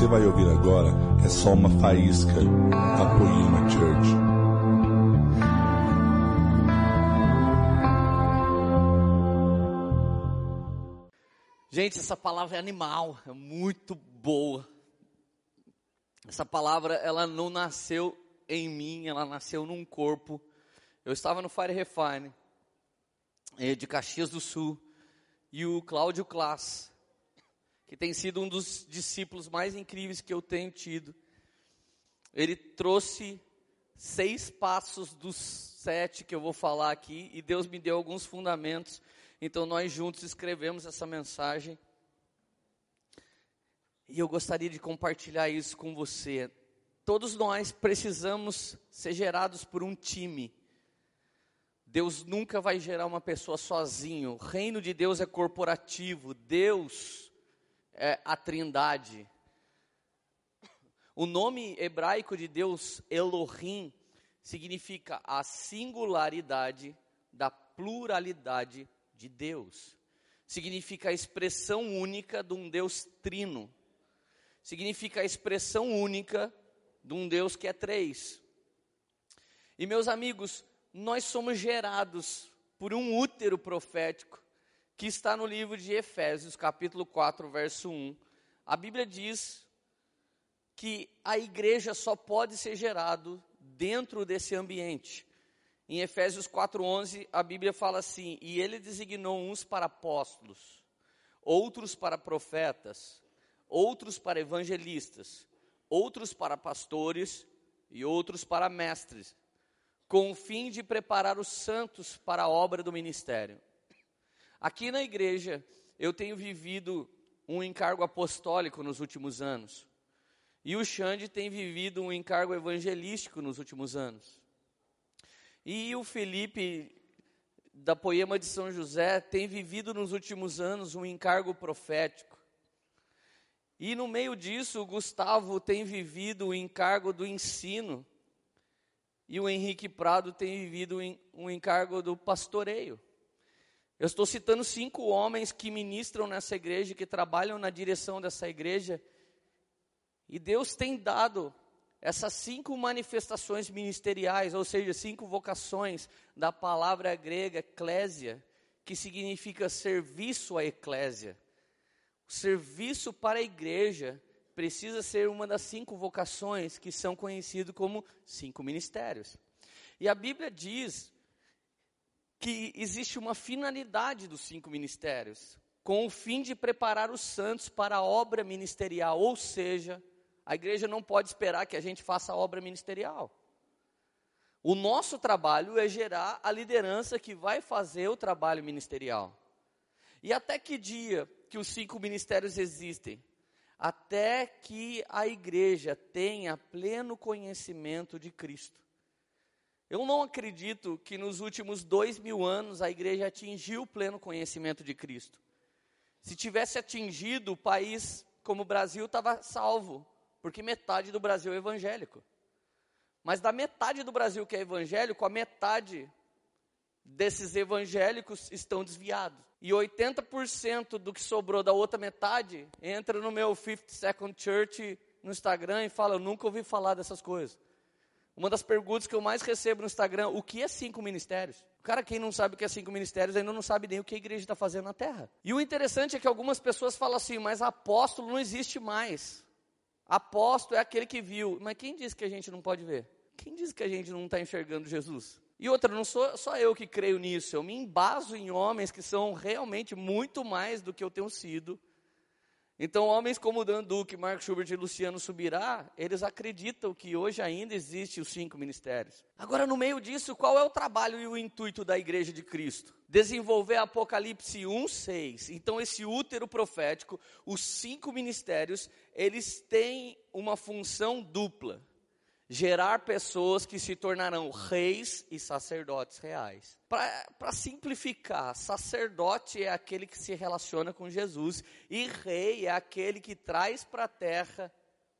você vai ouvir agora é só uma faísca da Poema Church. Gente, essa palavra é animal, é muito boa. Essa palavra, ela não nasceu em mim, ela nasceu num corpo. Eu estava no Fire Refine, eh, de Caxias do Sul, e o Cláudio Klass, que tem sido um dos discípulos mais incríveis que eu tenho tido. Ele trouxe seis passos dos sete que eu vou falar aqui, e Deus me deu alguns fundamentos. Então nós juntos escrevemos essa mensagem. E eu gostaria de compartilhar isso com você. Todos nós precisamos ser gerados por um time. Deus nunca vai gerar uma pessoa sozinho. O reino de Deus é corporativo. Deus é, a Trindade. O nome hebraico de Deus, Elohim, significa a singularidade da pluralidade de Deus. Significa a expressão única de um Deus trino. Significa a expressão única de um Deus que é três. E meus amigos, nós somos gerados por um útero profético que está no livro de Efésios, capítulo 4, verso 1. A Bíblia diz que a igreja só pode ser gerado dentro desse ambiente. Em Efésios 4:11, a Bíblia fala assim: "E ele designou uns para apóstolos, outros para profetas, outros para evangelistas, outros para pastores e outros para mestres, com o fim de preparar os santos para a obra do ministério." Aqui na igreja, eu tenho vivido um encargo apostólico nos últimos anos. E o Xande tem vivido um encargo evangelístico nos últimos anos. E o Felipe, da Poema de São José, tem vivido nos últimos anos um encargo profético. E no meio disso, o Gustavo tem vivido o encargo do ensino. E o Henrique Prado tem vivido um encargo do pastoreio. Eu estou citando cinco homens que ministram nessa igreja, que trabalham na direção dessa igreja. E Deus tem dado essas cinco manifestações ministeriais, ou seja, cinco vocações da palavra grega eclésia, que significa serviço à eclésia. O serviço para a igreja precisa ser uma das cinco vocações que são conhecidas como cinco ministérios. E a Bíblia diz que existe uma finalidade dos cinco ministérios, com o fim de preparar os santos para a obra ministerial, ou seja, a igreja não pode esperar que a gente faça a obra ministerial. O nosso trabalho é gerar a liderança que vai fazer o trabalho ministerial. E até que dia que os cinco ministérios existem? Até que a igreja tenha pleno conhecimento de Cristo. Eu não acredito que nos últimos dois mil anos a igreja atingiu o pleno conhecimento de Cristo. Se tivesse atingido, o país como o Brasil estava salvo, porque metade do Brasil é evangélico. Mas da metade do Brasil que é evangélico, a metade desses evangélicos estão desviados. E 80% do que sobrou da outra metade entra no meu 50 Second Church no Instagram e fala: Eu nunca ouvi falar dessas coisas. Uma das perguntas que eu mais recebo no Instagram, o que é cinco ministérios? Cara, quem não sabe o que é cinco ministérios, ainda não sabe nem o que a igreja está fazendo na terra. E o interessante é que algumas pessoas falam assim, mas apóstolo não existe mais. Apóstolo é aquele que viu. Mas quem disse que a gente não pode ver? Quem disse que a gente não está enxergando Jesus? E outra, não sou só eu que creio nisso, eu me embaso em homens que são realmente muito mais do que eu tenho sido então, homens como Dan Duque, Mark Schubert e Luciano Subirá, eles acreditam que hoje ainda existe os cinco ministérios. Agora, no meio disso, qual é o trabalho e o intuito da Igreja de Cristo? Desenvolver Apocalipse 1, 6. Então, esse útero profético, os cinco ministérios, eles têm uma função dupla gerar pessoas que se tornarão reis e sacerdotes reais. Para simplificar, sacerdote é aquele que se relaciona com Jesus e rei é aquele que traz para a terra,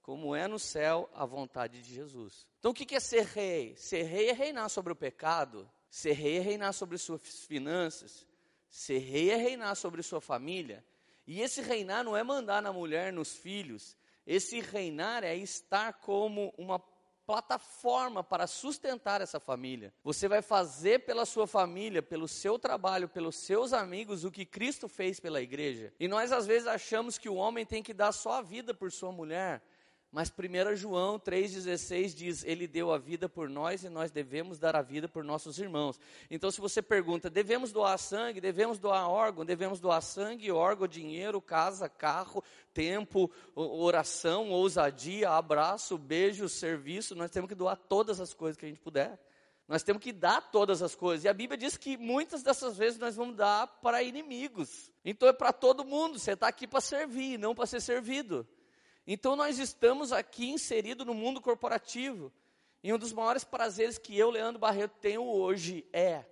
como é no céu, a vontade de Jesus. Então o que é ser rei? Ser rei é reinar sobre o pecado, ser rei é reinar sobre suas finanças, ser rei é reinar sobre sua família. E esse reinar não é mandar na mulher, nos filhos, Esse reinar é estar como uma plataforma para sustentar essa família. Você vai fazer pela sua família, pelo seu trabalho, pelos seus amigos o que Cristo fez pela igreja. E nós às vezes achamos que o homem tem que dar só a vida por sua mulher. Mas 1 João 3,16 diz: Ele deu a vida por nós e nós devemos dar a vida por nossos irmãos. Então, se você pergunta, devemos doar sangue, devemos doar órgão, devemos doar sangue, órgão, dinheiro, casa, carro, tempo, oração, ousadia, abraço, beijo, serviço, nós temos que doar todas as coisas que a gente puder. Nós temos que dar todas as coisas. E a Bíblia diz que muitas dessas vezes nós vamos dar para inimigos. Então é para todo mundo. Você está aqui para servir, não para ser servido. Então nós estamos aqui inseridos no mundo corporativo. E um dos maiores prazeres que eu, Leandro Barreto, tenho hoje é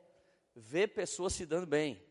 ver pessoas se dando bem.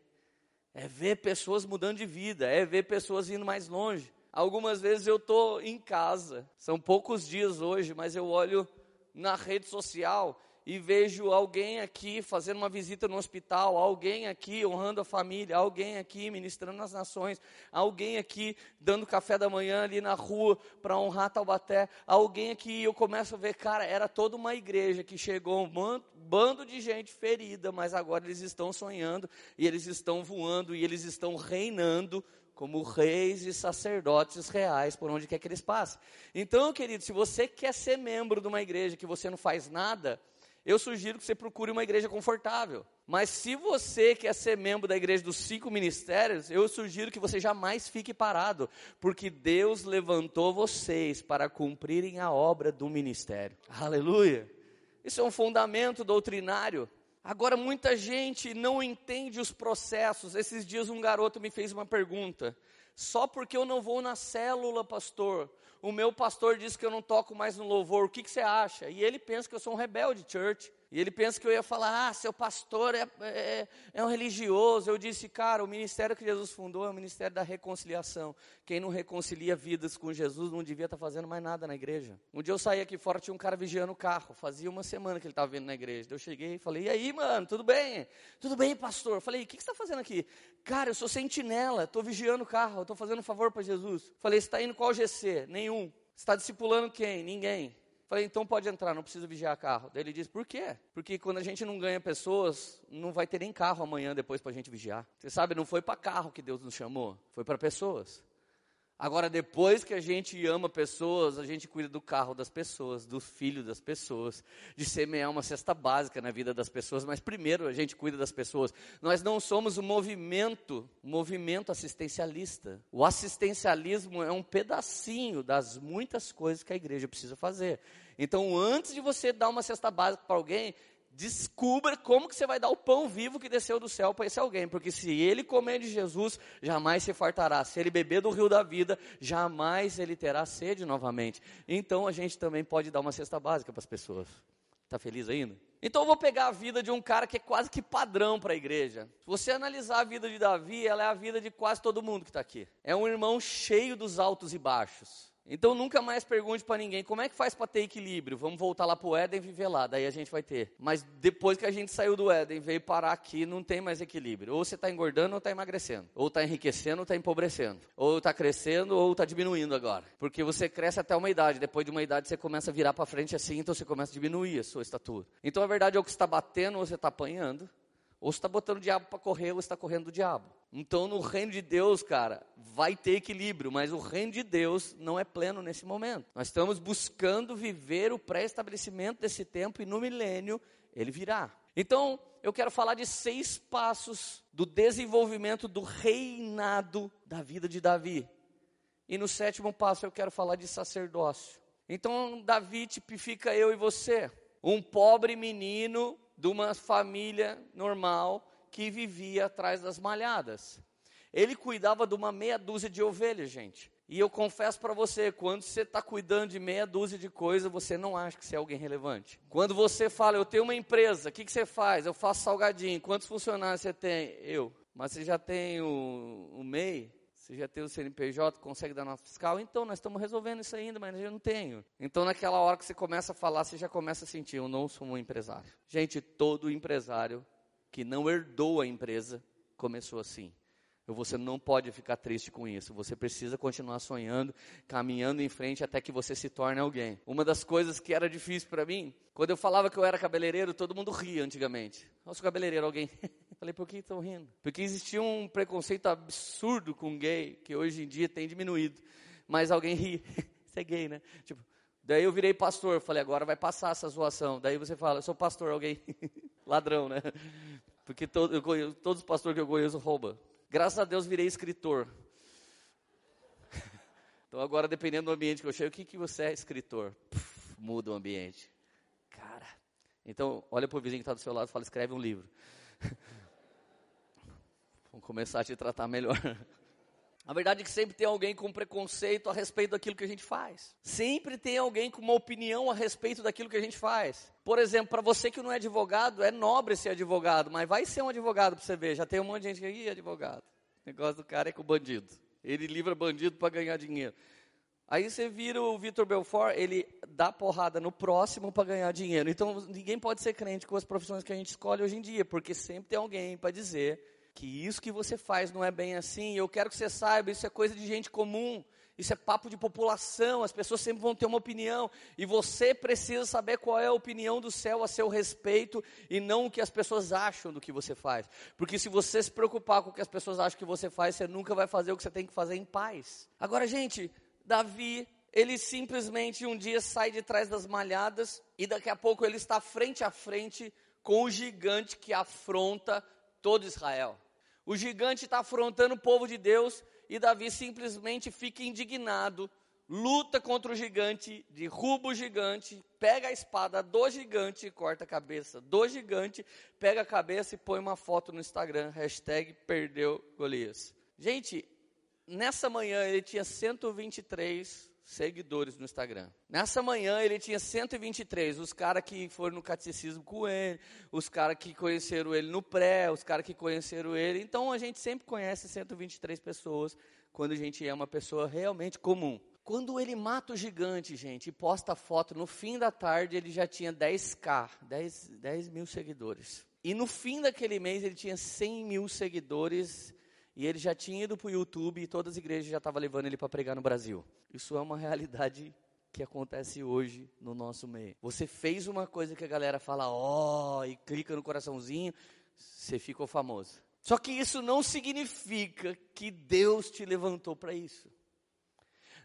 É ver pessoas mudando de vida, é ver pessoas indo mais longe. Algumas vezes eu estou em casa, são poucos dias hoje, mas eu olho na rede social e vejo alguém aqui fazendo uma visita no hospital, alguém aqui honrando a família, alguém aqui ministrando nas nações, alguém aqui dando café da manhã ali na rua para honrar Taubaté, alguém aqui, eu começo a ver, cara, era toda uma igreja que chegou um bando de gente ferida, mas agora eles estão sonhando e eles estão voando e eles estão reinando como reis e sacerdotes reais por onde quer que eles passem. Então, querido, se você quer ser membro de uma igreja que você não faz nada, eu sugiro que você procure uma igreja confortável. Mas se você quer ser membro da igreja dos cinco ministérios, eu sugiro que você jamais fique parado, porque Deus levantou vocês para cumprirem a obra do ministério. Aleluia! Isso é um fundamento doutrinário. Agora, muita gente não entende os processos. Esses dias, um garoto me fez uma pergunta. Só porque eu não vou na célula, pastor, o meu pastor disse que eu não toco mais no louvor, o que, que você acha? E ele pensa que eu sou um rebelde, church. E ele pensa que eu ia falar, ah, seu pastor é, é, é, um religioso. Eu disse, cara, o ministério que Jesus fundou é o ministério da reconciliação. Quem não reconcilia vidas com Jesus não devia estar tá fazendo mais nada na igreja. Um dia eu saí aqui fora, tinha um cara vigiando o carro. Fazia uma semana que ele estava vindo na igreja. Eu cheguei e falei, e aí, mano, tudo bem? Tudo bem, pastor? Eu falei, o que, que você está fazendo aqui? Cara, eu sou sentinela, estou vigiando o carro, estou fazendo um favor para Jesus. Falei, você está indo qual GC? Nenhum. Você está discipulando quem? Ninguém. Falei, então pode entrar, não precisa vigiar carro. Daí ele disse, por quê? Porque quando a gente não ganha pessoas, não vai ter nem carro amanhã depois para a gente vigiar. Você sabe, não foi para carro que Deus nos chamou, foi para pessoas. Agora, depois que a gente ama pessoas, a gente cuida do carro das pessoas, do filho das pessoas, de semear uma cesta básica na vida das pessoas, mas primeiro a gente cuida das pessoas. Nós não somos um movimento, um movimento assistencialista. O assistencialismo é um pedacinho das muitas coisas que a igreja precisa fazer. Então, antes de você dar uma cesta básica para alguém, descubra como que você vai dar o pão vivo que desceu do céu para esse alguém, porque se ele comer de Jesus, jamais se fartará. Se ele beber do rio da vida, jamais ele terá sede novamente. Então a gente também pode dar uma cesta básica para as pessoas. Está feliz ainda? Então eu vou pegar a vida de um cara que é quase que padrão para a igreja. Se você analisar a vida de Davi, ela é a vida de quase todo mundo que está aqui. É um irmão cheio dos altos e baixos. Então nunca mais pergunte para ninguém como é que faz para ter equilíbrio. Vamos voltar lá para o Éden e viver lá, daí a gente vai ter. Mas depois que a gente saiu do Éden, veio parar aqui, não tem mais equilíbrio. Ou você está engordando ou está emagrecendo. Ou está enriquecendo ou está empobrecendo. Ou está crescendo ou está diminuindo agora. Porque você cresce até uma idade, depois de uma idade você começa a virar para frente assim, então você começa a diminuir a sua estatura. Então a verdade é o que está batendo ou você está apanhando. Ou está botando o diabo para correr ou está correndo do diabo. Então, no reino de Deus, cara, vai ter equilíbrio, mas o reino de Deus não é pleno nesse momento. Nós estamos buscando viver o pré-estabelecimento desse tempo e no milênio ele virá. Então, eu quero falar de seis passos do desenvolvimento do reinado da vida de Davi. E no sétimo passo eu quero falar de sacerdócio. Então, Davi tipifica eu e você, um pobre menino de uma família normal que vivia atrás das malhadas. Ele cuidava de uma meia dúzia de ovelhas, gente. E eu confesso para você, quando você está cuidando de meia dúzia de coisas, você não acha que você é alguém relevante. Quando você fala, eu tenho uma empresa, o que, que você faz? Eu faço salgadinho. Quantos funcionários você tem? Eu. Mas você já tem o, o MEI? Você já tem o CNPJ, consegue dar nota fiscal? Então, nós estamos resolvendo isso ainda, mas eu não tenho. Então, naquela hora que você começa a falar, você já começa a sentir, eu não sou um empresário. Gente, todo empresário que não herdou a empresa começou assim. Você não pode ficar triste com isso. Você precisa continuar sonhando, caminhando em frente até que você se torne alguém. Uma das coisas que era difícil para mim, quando eu falava que eu era cabeleireiro, todo mundo ria antigamente. Nossa, cabeleireiro, alguém. Falei, por que estão rindo? Porque existia um preconceito absurdo com gay, que hoje em dia tem diminuído. Mas alguém ri. Você é gay, né? Tipo, daí eu virei pastor. Falei, agora vai passar essa zoação. Daí você fala, eu sou pastor, alguém. Ladrão, né? Porque todo, conheço, todos os pastores que eu conheço roubam. Graças a Deus virei escritor. Então agora, dependendo do ambiente que eu chego, o que, que você é escritor? Puf, muda o ambiente. Cara. Então, olha para o vizinho que está do seu lado e fala, escreve um livro. Vamos começar a te tratar melhor. A verdade é que sempre tem alguém com preconceito a respeito daquilo que a gente faz. Sempre tem alguém com uma opinião a respeito daquilo que a gente faz. Por exemplo, para você que não é advogado, é nobre ser advogado, mas vai ser um advogado para você ver. Já tem um monte de gente que é advogado. O negócio do cara é com o bandido. Ele livra bandido para ganhar dinheiro. Aí você vira o Vitor Belfort, ele dá porrada no próximo para ganhar dinheiro. Então ninguém pode ser crente com as profissões que a gente escolhe hoje em dia, porque sempre tem alguém para dizer que isso que você faz não é bem assim. Eu quero que você saiba, isso é coisa de gente comum. Isso é papo de população, as pessoas sempre vão ter uma opinião, e você precisa saber qual é a opinião do céu a seu respeito, e não o que as pessoas acham do que você faz. Porque se você se preocupar com o que as pessoas acham que você faz, você nunca vai fazer o que você tem que fazer em paz. Agora, gente, Davi, ele simplesmente um dia sai de trás das malhadas, e daqui a pouco ele está frente a frente com o gigante que afronta todo Israel. O gigante está afrontando o povo de Deus, e Davi simplesmente fica indignado, luta contra o gigante, derruba o gigante, pega a espada do gigante, corta a cabeça do gigante, pega a cabeça e põe uma foto no Instagram, hashtag perdeu Golias. Gente, nessa manhã ele tinha 123 seguidores no Instagram. Nessa manhã ele tinha 123, os caras que foram no catecismo com ele, os caras que conheceram ele no pré, os caras que conheceram ele. Então a gente sempre conhece 123 pessoas quando a gente é uma pessoa realmente comum. Quando ele mata o gigante, gente, e posta foto, no fim da tarde ele já tinha 10k, 10, 10 mil seguidores. E no fim daquele mês ele tinha 100 mil seguidores e ele já tinha ido para o YouTube e todas as igrejas já estavam levando ele para pregar no Brasil. Isso é uma realidade que acontece hoje no nosso meio. Você fez uma coisa que a galera fala, ó, oh, e clica no coraçãozinho, você ficou famoso. Só que isso não significa que Deus te levantou para isso.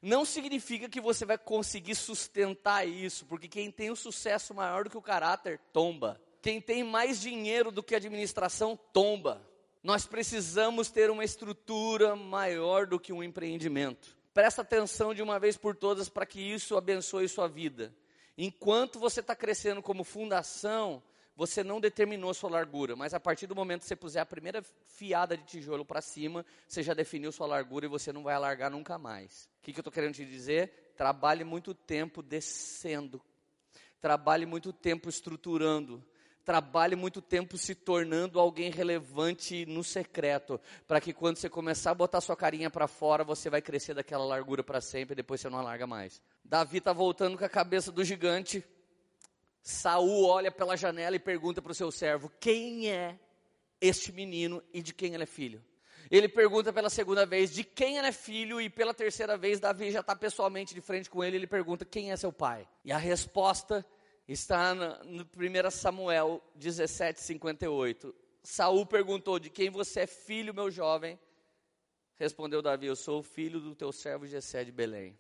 Não significa que você vai conseguir sustentar isso, porque quem tem o um sucesso maior do que o caráter, tomba. Quem tem mais dinheiro do que a administração, tomba. Nós precisamos ter uma estrutura maior do que um empreendimento. Presta atenção de uma vez por todas para que isso abençoe sua vida. Enquanto você está crescendo como fundação, você não determinou sua largura, mas a partir do momento que você puser a primeira fiada de tijolo para cima, você já definiu sua largura e você não vai alargar nunca mais. O que, que eu estou querendo te dizer? Trabalhe muito tempo descendo, trabalhe muito tempo estruturando, trabalhe muito tempo se tornando alguém relevante no secreto, para que quando você começar a botar sua carinha para fora, você vai crescer daquela largura para sempre e depois você não alarga mais. Davi está voltando com a cabeça do gigante. Saul olha pela janela e pergunta para o seu servo: Quem é este menino e de quem ele é filho? Ele pergunta pela segunda vez de quem ele é filho, e pela terceira vez, Davi já está pessoalmente de frente com ele. Ele pergunta quem é seu pai. E a resposta está no 1 Samuel 17, 58. Saul perguntou: De quem você é filho, meu jovem? Respondeu Davi: Eu sou filho do teu servo Jessé de Belém.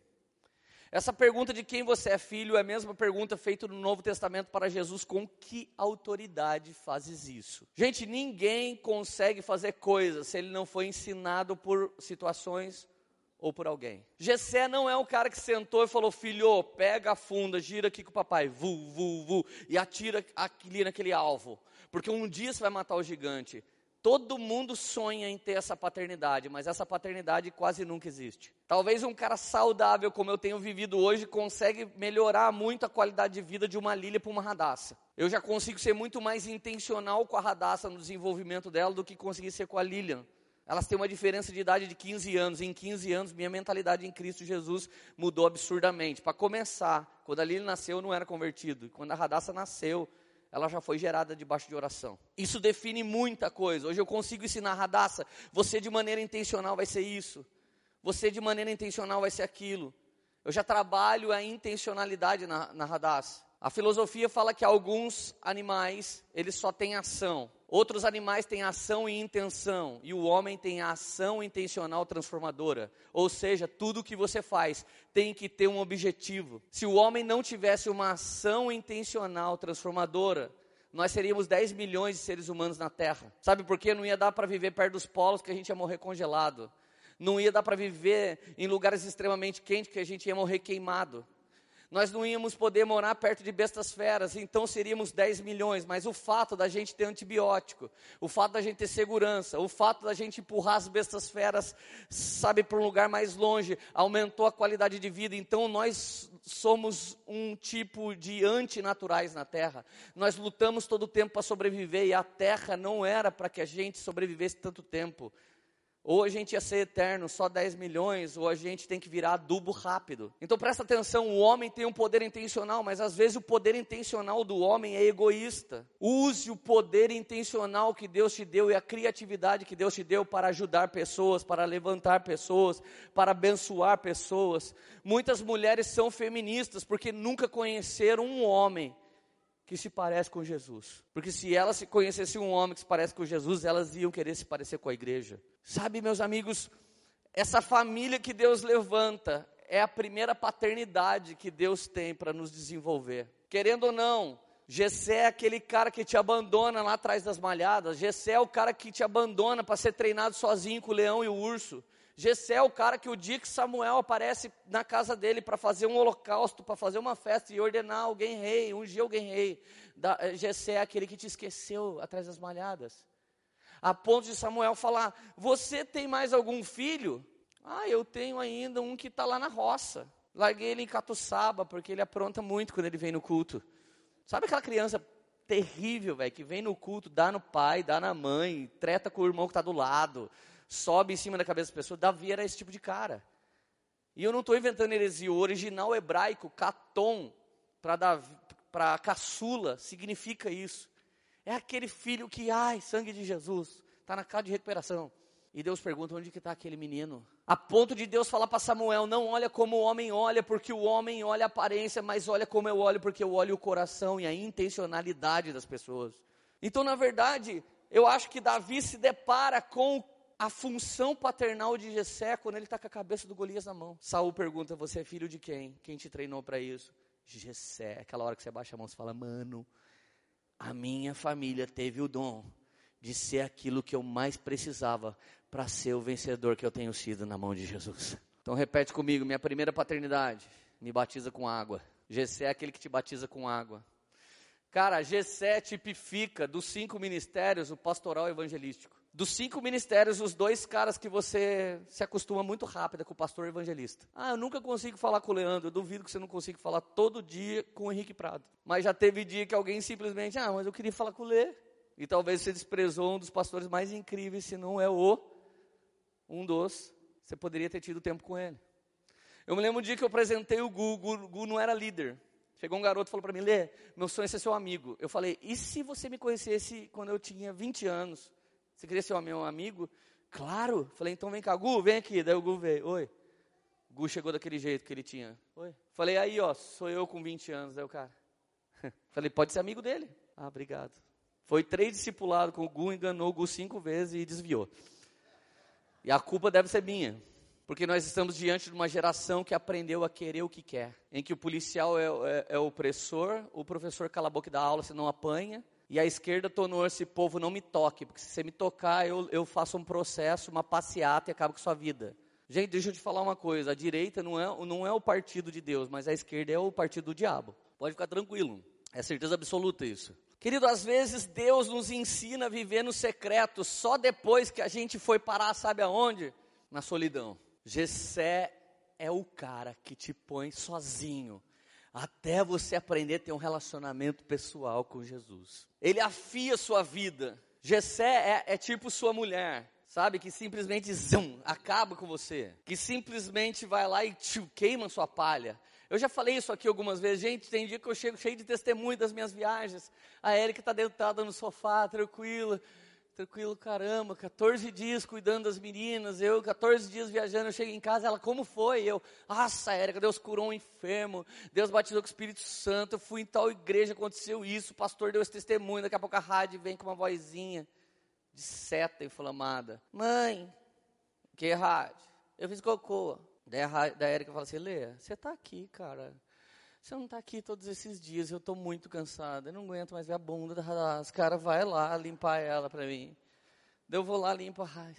Essa pergunta de quem você é filho é a mesma pergunta feita no Novo Testamento para Jesus: com que autoridade fazes isso? Gente, ninguém consegue fazer coisas se ele não foi ensinado por situações ou por alguém. Gessé não é o cara que sentou e falou, filho, pega a funda, gira aqui com o papai, vu, vu, vu, e atira ali naquele alvo. Porque um dia você vai matar o gigante. Todo mundo sonha em ter essa paternidade, mas essa paternidade quase nunca existe. Talvez um cara saudável, como eu tenho vivido hoje, consegue melhorar muito a qualidade de vida de uma Lília para uma radaça. Eu já consigo ser muito mais intencional com a radaça no desenvolvimento dela do que conseguir ser com a Lilian. Elas têm uma diferença de idade de 15 anos. Em 15 anos, minha mentalidade em Cristo Jesus mudou absurdamente. Para começar, quando a Lili nasceu, eu não era convertido. Quando a Radassa nasceu, ela já foi gerada debaixo de oração. Isso define muita coisa. Hoje eu consigo ensinar Radassa, você de maneira intencional vai ser isso. Você de maneira intencional vai ser aquilo. Eu já trabalho a intencionalidade na, na Radassa. A filosofia fala que alguns animais, eles só têm ação. Outros animais têm ação e intenção, e o homem tem ação intencional transformadora. Ou seja, tudo que você faz tem que ter um objetivo. Se o homem não tivesse uma ação intencional transformadora, nós seríamos 10 milhões de seres humanos na Terra. Sabe por quê? Não ia dar para viver perto dos polos que a gente ia morrer congelado. Não ia dar para viver em lugares extremamente quentes que a gente ia morrer queimado nós não íamos poder morar perto de bestas feras, então seríamos 10 milhões, mas o fato da gente ter antibiótico, o fato da gente ter segurança, o fato da gente empurrar as bestas feras, sabe, para um lugar mais longe, aumentou a qualidade de vida, então nós somos um tipo de antinaturais na Terra, nós lutamos todo o tempo para sobreviver, e a Terra não era para que a gente sobrevivesse tanto tempo, ou a gente ia ser eterno, só 10 milhões, ou a gente tem que virar adubo rápido. Então presta atenção, o homem tem um poder intencional, mas às vezes o poder intencional do homem é egoísta. Use o poder intencional que Deus te deu e a criatividade que Deus te deu para ajudar pessoas, para levantar pessoas, para abençoar pessoas. Muitas mulheres são feministas porque nunca conheceram um homem que se parece com Jesus. Porque se elas se conhecessem um homem que se parece com Jesus, elas iam querer se parecer com a igreja. Sabe, meus amigos, essa família que Deus levanta é a primeira paternidade que Deus tem para nos desenvolver. Querendo ou não, Gessé é aquele cara que te abandona lá atrás das malhadas. Gessé é o cara que te abandona para ser treinado sozinho com o leão e o urso. Gessé é o cara que o dia que Samuel aparece na casa dele para fazer um holocausto, para fazer uma festa e ordenar alguém rei, ungir alguém rei. Eh, Gessé é aquele que te esqueceu atrás das malhadas. A ponto de Samuel falar: Você tem mais algum filho? Ah, eu tenho ainda um que está lá na roça. Larguei ele em Catuçaba, porque ele apronta muito quando ele vem no culto. Sabe aquela criança terrível, velho, que vem no culto, dá no pai, dá na mãe, treta com o irmão que está do lado sobe em cima da cabeça das pessoas. Davi era esse tipo de cara. E eu não estou inventando heresia. O original hebraico, caton, para caçula, significa isso. É aquele filho que, ai, sangue de Jesus, está na casa de recuperação. E Deus pergunta onde que está aquele menino. A ponto de Deus falar para Samuel: não olha como o homem olha, porque o homem olha a aparência, mas olha como eu olho, porque eu olho o coração e a intencionalidade das pessoas. Então, na verdade, eu acho que Davi se depara com a função paternal de Jessé quando ele está com a cabeça do Golias na mão. Saul pergunta: Você é filho de quem? Quem te treinou para isso? Jessé. Aquela hora que você baixa a mão, você fala: Mano, a minha família teve o dom de ser aquilo que eu mais precisava para ser o vencedor que eu tenho sido na mão de Jesus. Então repete comigo: Minha primeira paternidade me batiza com água. Jessé é aquele que te batiza com água. Cara, G7 tipifica dos cinco ministérios o pastoral evangelístico. Dos cinco ministérios, os dois caras que você se acostuma muito rápido é com o pastor evangelista. Ah, eu nunca consigo falar com o Leandro, eu duvido que você não consiga falar todo dia com o Henrique Prado. Mas já teve dia que alguém simplesmente, ah, mas eu queria falar com o Lê. E talvez você desprezou um dos pastores mais incríveis, se não é o, um dos, você poderia ter tido tempo com ele. Eu me lembro um dia que eu apresentei o Gu, o Gu, o Gu não era líder. Chegou um garoto e falou para mim, Lê, meu sonho é ser seu amigo. Eu falei, e se você me conhecesse quando eu tinha 20 anos? Você queria ser meu amigo? Claro. Falei, então vem cá, Gu, vem aqui. Daí o Gu veio. Oi. O Gu chegou daquele jeito que ele tinha. Oi. Falei, aí, ó, sou eu com 20 anos. Daí o cara. Falei, pode ser amigo dele. Ah, obrigado. Foi três discipulados com o Gu, enganou o Gu cinco vezes e desviou. E a culpa deve ser minha. Porque nós estamos diante de uma geração que aprendeu a querer o que quer. Em que o policial é, é, é o opressor, o professor cala a boca da aula, você não apanha. E a esquerda tornou esse povo não me toque, porque se você me tocar, eu, eu faço um processo, uma passeata e acabo com sua vida. Gente, deixa eu te falar uma coisa: a direita não é, não é o partido de Deus, mas a esquerda é o partido do diabo. Pode ficar tranquilo, é certeza absoluta isso. Querido, às vezes Deus nos ensina a viver no secreto só depois que a gente foi parar, sabe aonde? Na solidão. Gessé é o cara que te põe sozinho até você aprender a ter um relacionamento pessoal com Jesus. Ele afia sua vida. Gessé é, é tipo sua mulher, sabe? Que simplesmente zum, acaba com você. Que simplesmente vai lá e tchum, queima sua palha. Eu já falei isso aqui algumas vezes. Gente, tem dia que eu chego cheio de testemunho das minhas viagens. A Érica está deitada no sofá, tranquila. Tranquilo, caramba, 14 dias cuidando das meninas, eu 14 dias viajando, eu chego em casa, ela, como foi? Eu, nossa, Érica, Deus curou um enfermo, Deus batizou com o Espírito Santo, eu fui em tal igreja, aconteceu isso, o pastor deu esse testemunho, daqui a pouco a rádio vem com uma vozinha de seta inflamada. Mãe, que rádio? Eu fiz cocô. Daí a, Érica fala assim, Lê, você está aqui, cara. Você não está aqui todos esses dias, eu estou muito cansada, eu não aguento mais ver a bunda das caras, vai lá limpar ela para mim. Eu vou lá, limpo, ai.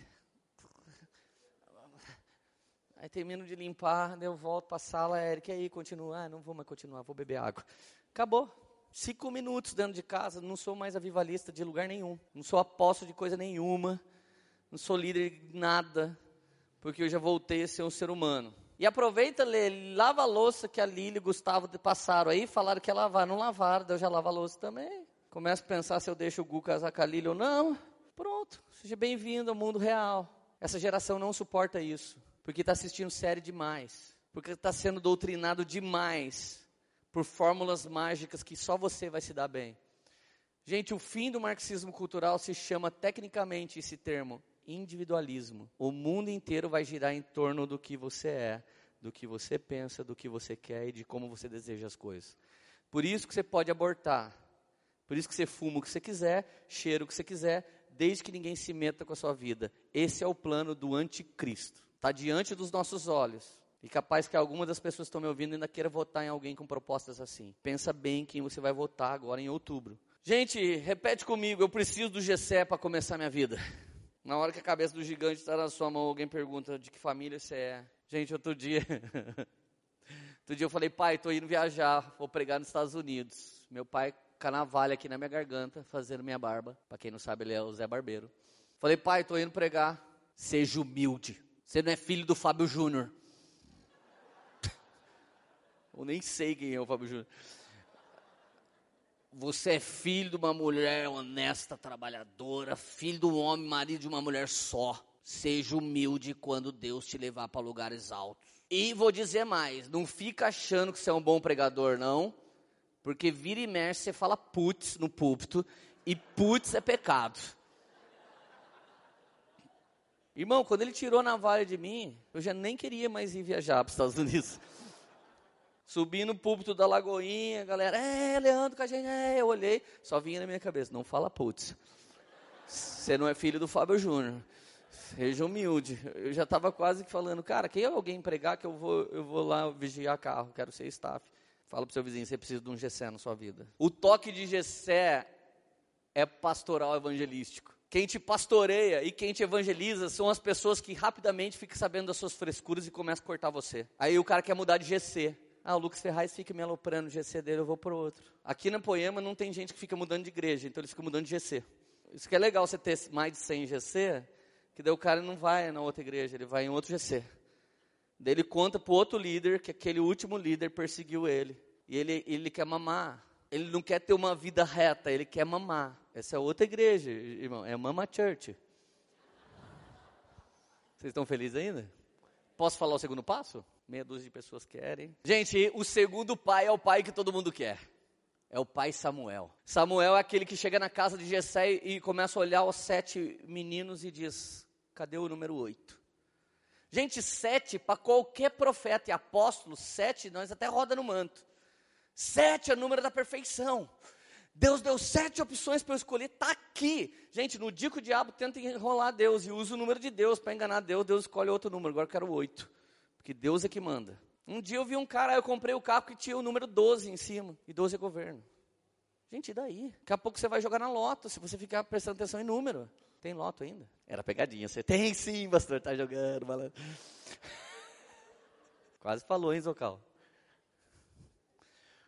Aí termino de limpar, eu volto para a sala, Eric, aí continua, ah, não vou mais continuar, vou beber água. Acabou. Cinco minutos dentro de casa, não sou mais avivalista de lugar nenhum, não sou apóstolo de coisa nenhuma, não sou líder de nada, porque eu já voltei a ser um ser humano. E aproveita, lê, lava a louça que a Lili e Gustavo passaram aí, falaram que ia lavar, não lavaram, eu já lavo a louça também. Começo a pensar se eu deixo o Gu casar com a Lili ou não. Pronto, seja bem-vindo ao mundo real. Essa geração não suporta isso, porque está assistindo série demais, porque está sendo doutrinado demais por fórmulas mágicas que só você vai se dar bem. Gente, o fim do marxismo cultural se chama tecnicamente esse termo individualismo. O mundo inteiro vai girar em torno do que você é, do que você pensa, do que você quer e de como você deseja as coisas. Por isso que você pode abortar. Por isso que você fuma o que você quiser, cheira o que você quiser, desde que ninguém se meta com a sua vida. Esse é o plano do anticristo. Está diante dos nossos olhos. E capaz que alguma das pessoas que estão me ouvindo ainda queira votar em alguém com propostas assim. Pensa bem quem você vai votar agora em outubro. Gente, repete comigo, eu preciso do GC para começar minha vida. Na hora que a cabeça do gigante está na sua mão, alguém pergunta de que família você é. Gente, outro dia, outro dia eu falei, pai, estou indo viajar, vou pregar nos Estados Unidos. Meu pai com a navalha aqui na minha garganta, fazendo minha barba. Para quem não sabe, ele é o Zé Barbeiro. Falei, pai, estou indo pregar. Seja humilde. Você não é filho do Fábio Júnior. eu nem sei quem é o Fábio Júnior. Você é filho de uma mulher honesta, trabalhadora, filho de um homem, marido de uma mulher só. Seja humilde quando Deus te levar para lugares altos. E vou dizer mais, não fica achando que você é um bom pregador, não. Porque vira e mexe, você fala putz no púlpito, e putz é pecado. Irmão, quando ele tirou a navalha de mim, eu já nem queria mais ir viajar para os Estados Unidos. Subi no púlpito da Lagoinha, galera, é, Leandro com a gente, é, eu olhei, só vinha na minha cabeça, não fala putz. Você não é filho do Fábio Júnior. Seja humilde. Eu já estava quase falando, cara, quem é alguém empregar que eu vou, eu vou lá vigiar carro, quero ser staff. Fala para o seu vizinho, você precisa de um GC na sua vida. O toque de GC é pastoral evangelístico. Quem te pastoreia e quem te evangeliza são as pessoas que rapidamente ficam sabendo das suas frescuras e começam a cortar você. Aí o cara quer mudar de GC. Ah, o Lucas Ferraz fica me aloprando, GC dele, eu vou para outro. Aqui na Poema não tem gente que fica mudando de igreja, então eles ficam mudando de GC. Isso que é legal você ter mais de 100 GC, que daí o cara não vai na outra igreja, ele vai em outro GC. Daí ele conta para o outro líder que aquele último líder perseguiu ele. E ele, ele quer mamar. Ele não quer ter uma vida reta, ele quer mamar. Essa é outra igreja, irmão, é Mama Church. Vocês estão felizes ainda? Posso falar o segundo passo? Meia dúzia de pessoas querem. Gente, o segundo pai é o pai que todo mundo quer. É o pai Samuel. Samuel é aquele que chega na casa de Jessé e começa a olhar os sete meninos e diz: cadê o número oito? Gente, sete, para qualquer profeta e apóstolo, sete, nós até roda no manto. Sete é o número da perfeição. Deus deu sete opções para eu escolher, está aqui. Gente, no dia que o diabo tenta enrolar Deus e usa o número de Deus para enganar Deus, Deus escolhe outro número, agora eu quero oito. Porque Deus é que manda. Um dia eu vi um cara, eu comprei o carro que tinha o número 12 em cima, e 12 é governo. Gente, e daí? Daqui a pouco você vai jogar na loto, se você ficar prestando atenção em número. Tem loto ainda? Era pegadinha. Você tem sim, pastor, tá jogando, malandro. Quase falou, hein, Zocal?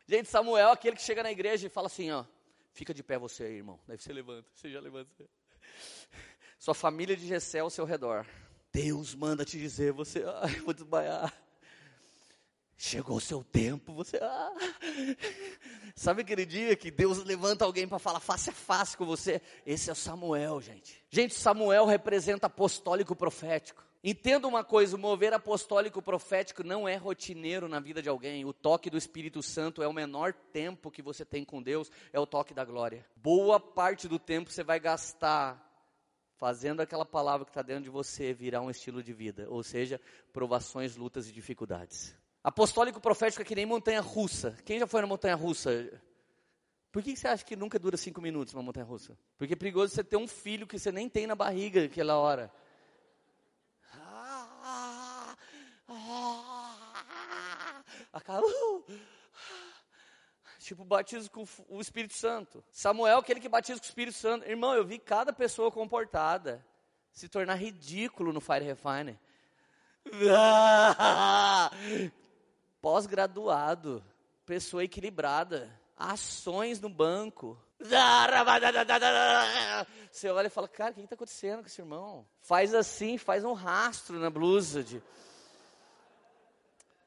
Gente, Samuel é aquele que chega na igreja e fala assim, ó. Fica de pé você aí, irmão. Daí você levanta, você já levanta. Sua família de Gessé ao seu redor. Deus manda te dizer, você, ai, vou desmaiar. Chegou o seu tempo, você. Ah. Sabe aquele dia que Deus levanta alguém para falar face a face com você? Esse é o Samuel, gente. Gente, Samuel representa apostólico profético. Entenda uma coisa: o mover apostólico profético não é rotineiro na vida de alguém. O toque do Espírito Santo é o menor tempo que você tem com Deus, é o toque da glória. Boa parte do tempo você vai gastar fazendo aquela palavra que está dentro de você virar um estilo de vida, ou seja, provações, lutas e dificuldades. Apostólico profético é que nem montanha russa. Quem já foi na montanha russa? Por que você acha que nunca dura cinco minutos uma montanha russa? Porque é perigoso você ter um filho que você nem tem na barriga naquela hora. Acabou. Tipo, batismo com o Espírito Santo. Samuel, aquele que batiza com o Espírito Santo. Irmão, eu vi cada pessoa comportada se tornar ridículo no Fire Refiner. pós-graduado, pessoa equilibrada, ações no banco. Você olha e fala, cara, o que está acontecendo com esse irmão? Faz assim, faz um rastro na blusa de.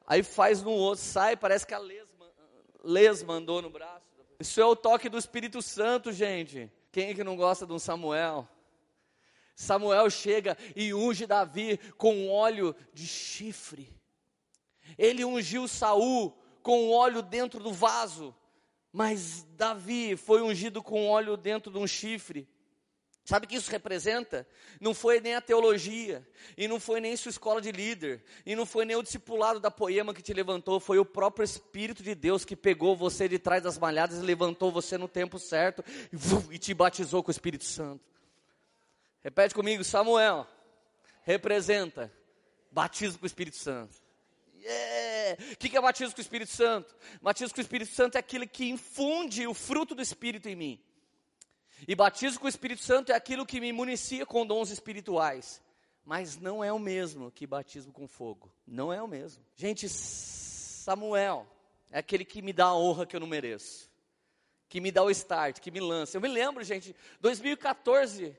Aí faz no outro, sai, parece que a lesma, lesma andou no braço. Isso é o toque do Espírito Santo, gente. Quem é que não gosta de um Samuel? Samuel chega e unge Davi com óleo de chifre. Ele ungiu Saul com óleo dentro do vaso, mas Davi foi ungido com óleo dentro de um chifre. Sabe o que isso representa? Não foi nem a teologia, e não foi nem sua escola de líder, e não foi nem o discipulado da poema que te levantou, foi o próprio Espírito de Deus que pegou você de trás das malhadas e levantou você no tempo certo e, te batizou com o Espírito Santo. Repete comigo, Samuel representa batismo com o Espírito Santo. Yeah! O que é batismo com o Espírito Santo? Batismo com o Espírito Santo é aquilo que infunde o fruto do Espírito em mim. E batismo com o Espírito Santo é aquilo que me municia com dons espirituais. Mas não é o mesmo que batismo com fogo. Não é o mesmo. Gente, Samuel é aquele que me dá a honra que eu não mereço. Que me dá o start, que me lança. Eu me lembro, gente, 2014,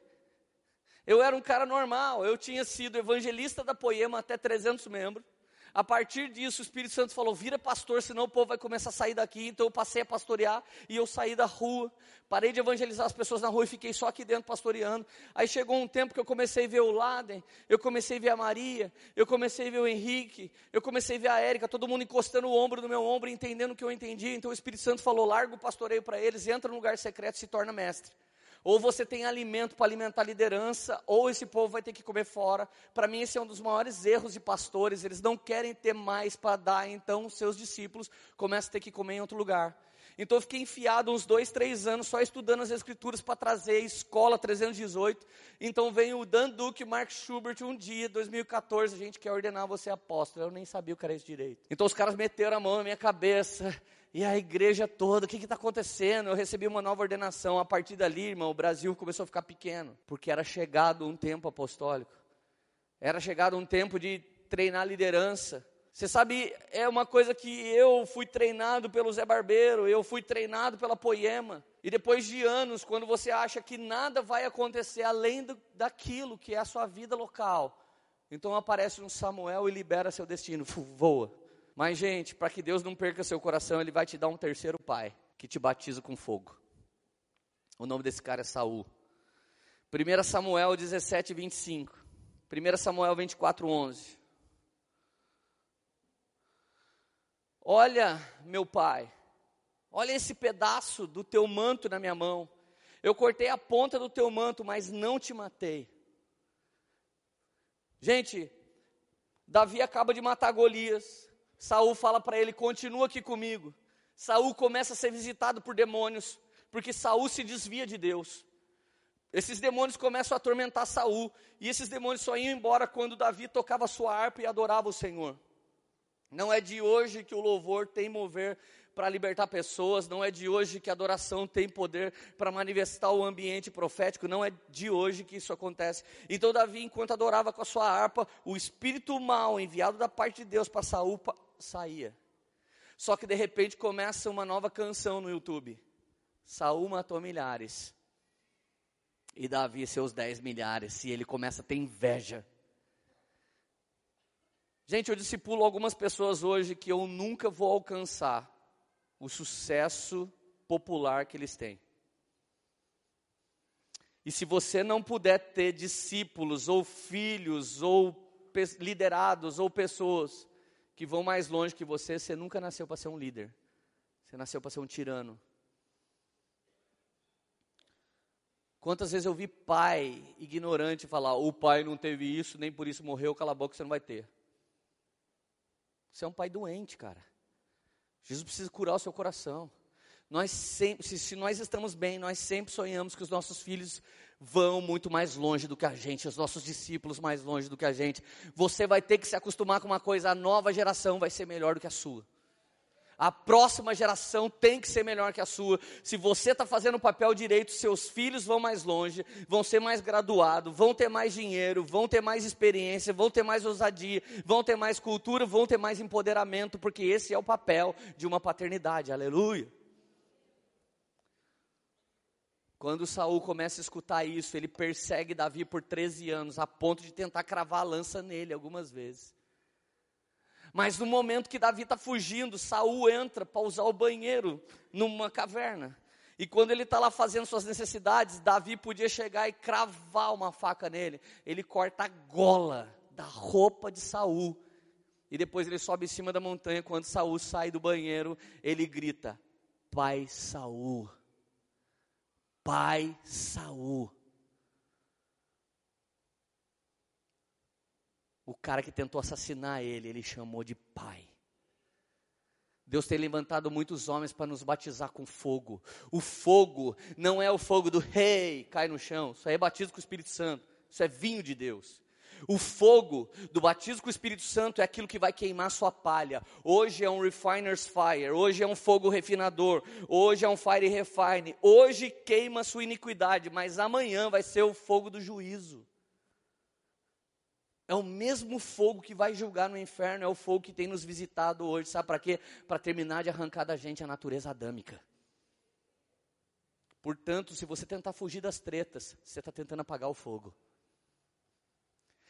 eu era um cara normal. Eu tinha sido evangelista da Poema até 300 membros. A partir disso, o Espírito Santo falou: vira pastor, senão o povo vai começar a sair daqui. Então eu passei a pastorear e eu saí da rua. Parei de evangelizar as pessoas na rua e fiquei só aqui dentro pastoreando. Aí chegou um tempo que eu comecei a ver o Laden, eu comecei a ver a Maria, eu comecei a ver o Henrique, eu comecei a ver a Érica, todo mundo encostando o ombro no meu ombro, entendendo o que eu entendi. Então o Espírito Santo falou: larga o pastoreio para eles, entra no lugar secreto e se torna mestre. Ou você tem alimento para alimentar a liderança, ou esse povo vai ter que comer fora. Para mim, esse é um dos maiores erros de pastores. Eles não querem ter mais para dar, então os seus discípulos começam a ter que comer em outro lugar. Então eu fiquei enfiado uns dois, três anos só estudando as escrituras para trazer escola 318. Então vem o Dan e o Mark Schubert um dia, 2014, a gente quer ordenar você apóstolo. Eu nem sabia o que era isso direito. Então os caras meteram a mão na minha cabeça. E a igreja toda, o que está acontecendo? Eu recebi uma nova ordenação. A partir dali, irmão, o Brasil começou a ficar pequeno, porque era chegado um tempo apostólico. Era chegado um tempo de treinar liderança. Você sabe, é uma coisa que eu fui treinado pelo Zé Barbeiro, eu fui treinado pela Poema. E depois de anos, quando você acha que nada vai acontecer além do, daquilo que é a sua vida local, então aparece um Samuel e libera seu destino, voa. Mas, gente, para que Deus não perca seu coração, Ele vai te dar um terceiro pai, que te batiza com fogo. O nome desse cara é Saul. 1 Samuel 17, 25. 1 Samuel 24, 11. Olha, meu pai, olha esse pedaço do teu manto na minha mão. Eu cortei a ponta do teu manto, mas não te matei. Gente, Davi acaba de matar Golias. Saul fala para ele: continua aqui comigo. Saul começa a ser visitado por demônios, porque Saul se desvia de Deus. Esses demônios começam a atormentar Saul, e esses demônios só iam embora quando Davi tocava sua harpa e adorava o Senhor. Não é de hoje que o louvor tem mover para libertar pessoas, não é de hoje que a adoração tem poder para manifestar o ambiente profético, não é de hoje que isso acontece. Então Davi, enquanto adorava com a sua harpa, o espírito mal enviado da parte de Deus para Saul saía. Só que de repente começa uma nova canção no YouTube. Saul matou milhares. E Davi seus dez milhares. E ele começa a ter inveja. Gente, eu discipulo algumas pessoas hoje que eu nunca vou alcançar o sucesso popular que eles têm. E se você não puder ter discípulos, ou filhos, ou liderados, ou pessoas que vão mais longe que você, você nunca nasceu para ser um líder. Você nasceu para ser um tirano. Quantas vezes eu vi pai ignorante falar: o pai não teve isso, nem por isso morreu, cala a boca, você não vai ter. Você é um pai doente, cara. Jesus precisa curar o seu coração. Nós sempre, se, se, nós estamos bem, nós sempre sonhamos que os nossos filhos vão muito mais longe do que a gente, os nossos discípulos mais longe do que a gente. Você vai ter que se acostumar com uma coisa, a nova geração vai ser melhor do que a sua. A próxima geração tem que ser melhor que a sua. Se você está fazendo o papel direito, seus filhos vão mais longe, vão ser mais graduados, vão ter mais dinheiro, vão ter mais experiência, vão ter mais ousadia, vão ter mais cultura, vão ter mais empoderamento, porque esse é o papel de uma paternidade. Aleluia. Quando Saul começa a escutar isso, ele persegue Davi por 13 anos, a ponto de tentar cravar a lança nele algumas vezes. Mas no momento que Davi está fugindo, Saul entra para usar o banheiro numa caverna. E quando ele está lá fazendo suas necessidades, Davi podia chegar e cravar uma faca nele. Ele corta a gola da roupa de Saul. E depois ele sobe em cima da montanha. Quando Saul sai do banheiro, ele grita: Pai Saul pai Saul. O cara que tentou assassinar ele, ele chamou de pai. Deus tem levantado muitos homens para nos batizar com fogo. O fogo não é o fogo do rei, cai no chão. Isso aí é batismo com o Espírito Santo. Isso é vinho de Deus. O fogo do batismo com o Espírito Santo é aquilo que vai queimar sua palha. Hoje é um refiner's fire, hoje é um fogo refinador, hoje é um fire refine. Hoje queima sua iniquidade, mas amanhã vai ser o fogo do juízo. É o mesmo fogo que vai julgar no inferno, é o fogo que tem nos visitado hoje. Sabe para quê? Para terminar de arrancar da gente a natureza adâmica. Portanto, se você tentar fugir das tretas, você está tentando apagar o fogo.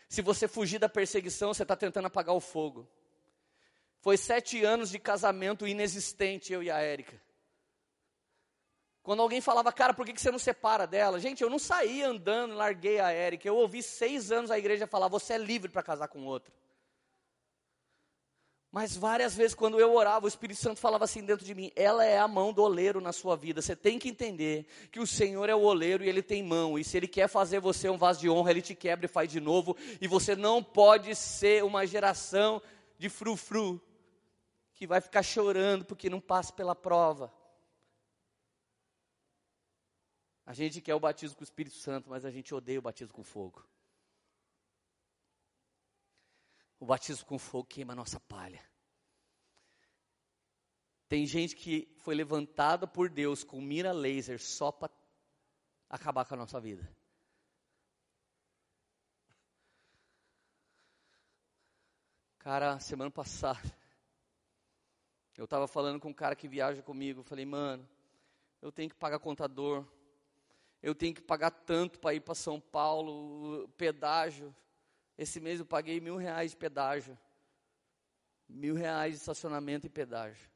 Se você fugir da perseguição, você está tentando apagar o fogo. Foi sete anos de casamento inexistente, eu e a Érica. Quando alguém falava, cara, por que, que você não separa dela? Gente, eu não saí andando, larguei a Érica. Eu ouvi seis anos a igreja falar, você é livre para casar com outra. Mas várias vezes, quando eu orava, o Espírito Santo falava assim dentro de mim: ela é a mão do oleiro na sua vida. Você tem que entender que o Senhor é o oleiro e ele tem mão. E se ele quer fazer você um vaso de honra, ele te quebra e faz de novo. E você não pode ser uma geração de frufru que vai ficar chorando porque não passa pela prova. A gente quer o batismo com o Espírito Santo, mas a gente odeia o batismo com fogo. O batismo com fogo queima a nossa palha. Tem gente que foi levantada por Deus com mira laser só para acabar com a nossa vida. Cara, semana passada, eu estava falando com um cara que viaja comigo. Falei, mano, eu tenho que pagar contador. Eu tenho que pagar tanto para ir para São Paulo, pedágio. Esse mês eu paguei mil reais de pedágio. Mil reais de estacionamento e pedágio.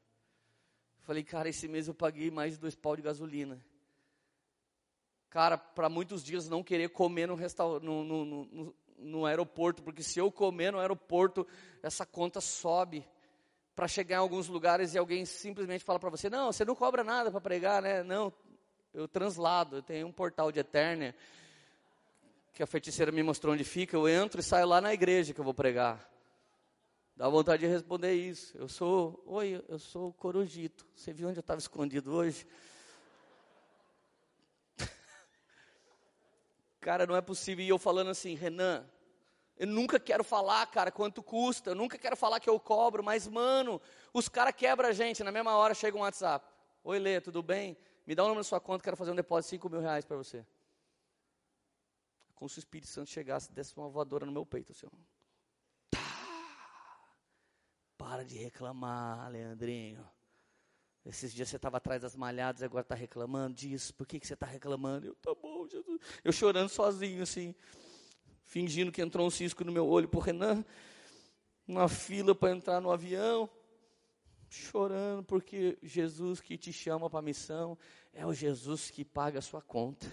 Falei, cara, esse mês eu paguei mais de dois pau de gasolina. Cara, para muitos dias não querer comer no, no, no, no, no aeroporto, porque se eu comer no aeroporto, essa conta sobe para chegar em alguns lugares e alguém simplesmente fala para você: Não, você não cobra nada para pregar, né? Não, eu translado, eu tenho um portal de Eternia que a feiticeira me mostrou onde fica, eu entro e saio lá na igreja que eu vou pregar. Dá vontade de responder isso. Eu sou, oi, eu sou o Corujito. Você viu onde eu estava escondido hoje? cara, não é possível. E eu falando assim, Renan, eu nunca quero falar, cara, quanto custa. Eu nunca quero falar que eu cobro, mas, mano, os caras quebram a gente. Na mesma hora chega um WhatsApp. Oi, Lê, tudo bem? Me dá o um número da sua conta, quero fazer um depósito de 5 mil reais para você como se o Espírito Santo chegasse e desse uma voadora no meu peito, assim, tá. Para de reclamar, Leandrinho. Esses dias você estava atrás das malhadas e agora está reclamando disso. Por que, que você está reclamando? Eu, tá bom, Jesus. Eu chorando sozinho, assim, fingindo que entrou um cisco no meu olho por Renan. uma fila para entrar no avião, chorando porque Jesus que te chama para a missão é o Jesus que paga a sua conta.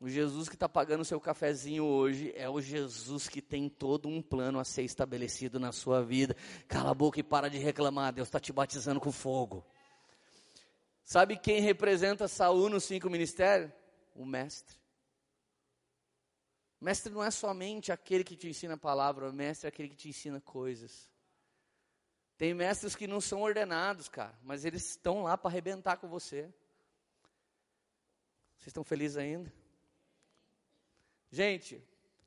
O Jesus que está pagando o seu cafezinho hoje é o Jesus que tem todo um plano a ser estabelecido na sua vida. Cala a boca e para de reclamar, Deus está te batizando com fogo. Sabe quem representa Saul nos cinco ministérios? O mestre. Mestre não é somente aquele que te ensina a palavra, mestre é aquele que te ensina coisas. Tem mestres que não são ordenados, cara, mas eles estão lá para arrebentar com você. Vocês estão felizes ainda? Gente,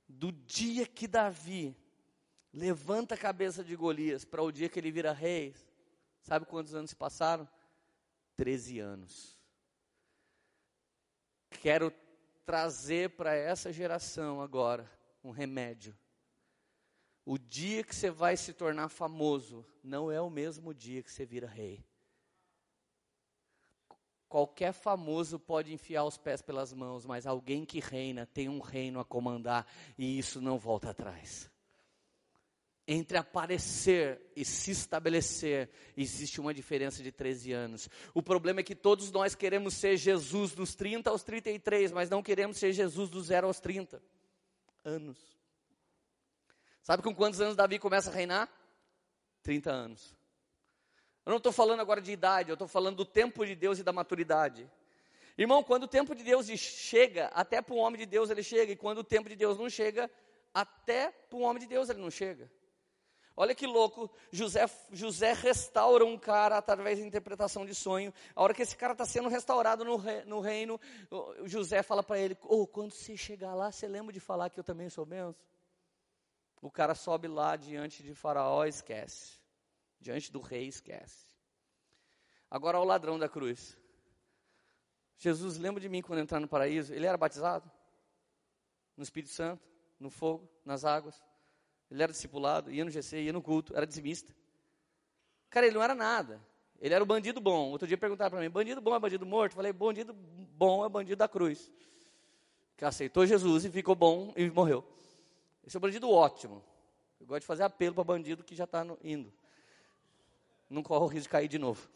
do dia que Davi levanta a cabeça de Golias para o dia que ele vira rei, sabe quantos anos se passaram? Treze anos. Quero trazer para essa geração agora um remédio. O dia que você vai se tornar famoso não é o mesmo dia que você vira rei. Qualquer famoso pode enfiar os pés pelas mãos, mas alguém que reina tem um reino a comandar e isso não volta atrás. Entre aparecer e se estabelecer, existe uma diferença de 13 anos. O problema é que todos nós queremos ser Jesus dos 30 aos 33, mas não queremos ser Jesus dos 0 aos 30 anos. Sabe com quantos anos Davi começa a reinar? 30 anos. Eu não estou falando agora de idade, eu estou falando do tempo de Deus e da maturidade. Irmão, quando o tempo de Deus chega, até para um homem de Deus ele chega, e quando o tempo de Deus não chega, até para um homem de Deus ele não chega. Olha que louco, José, José restaura um cara através da interpretação de sonho. A hora que esse cara está sendo restaurado no, re, no reino, José fala para ele: oh, quando você chegar lá, você lembra de falar que eu também sou benção? O cara sobe lá diante de Faraó e esquece. Diante do rei, esquece. Agora o ladrão da cruz. Jesus, lembra de mim quando entrar no paraíso? Ele era batizado? No Espírito Santo, no fogo, nas águas. Ele era discipulado, ia no GC, ia no culto, era dizimista. Cara, ele não era nada. Ele era o bandido bom. Outro dia perguntaram para mim: bandido bom é bandido morto? Eu falei: bandido bom é bandido da cruz. Que aceitou Jesus e ficou bom e morreu. Esse é o bandido ótimo. Eu gosto de fazer apelo para bandido que já está indo não corre o risco de cair de novo.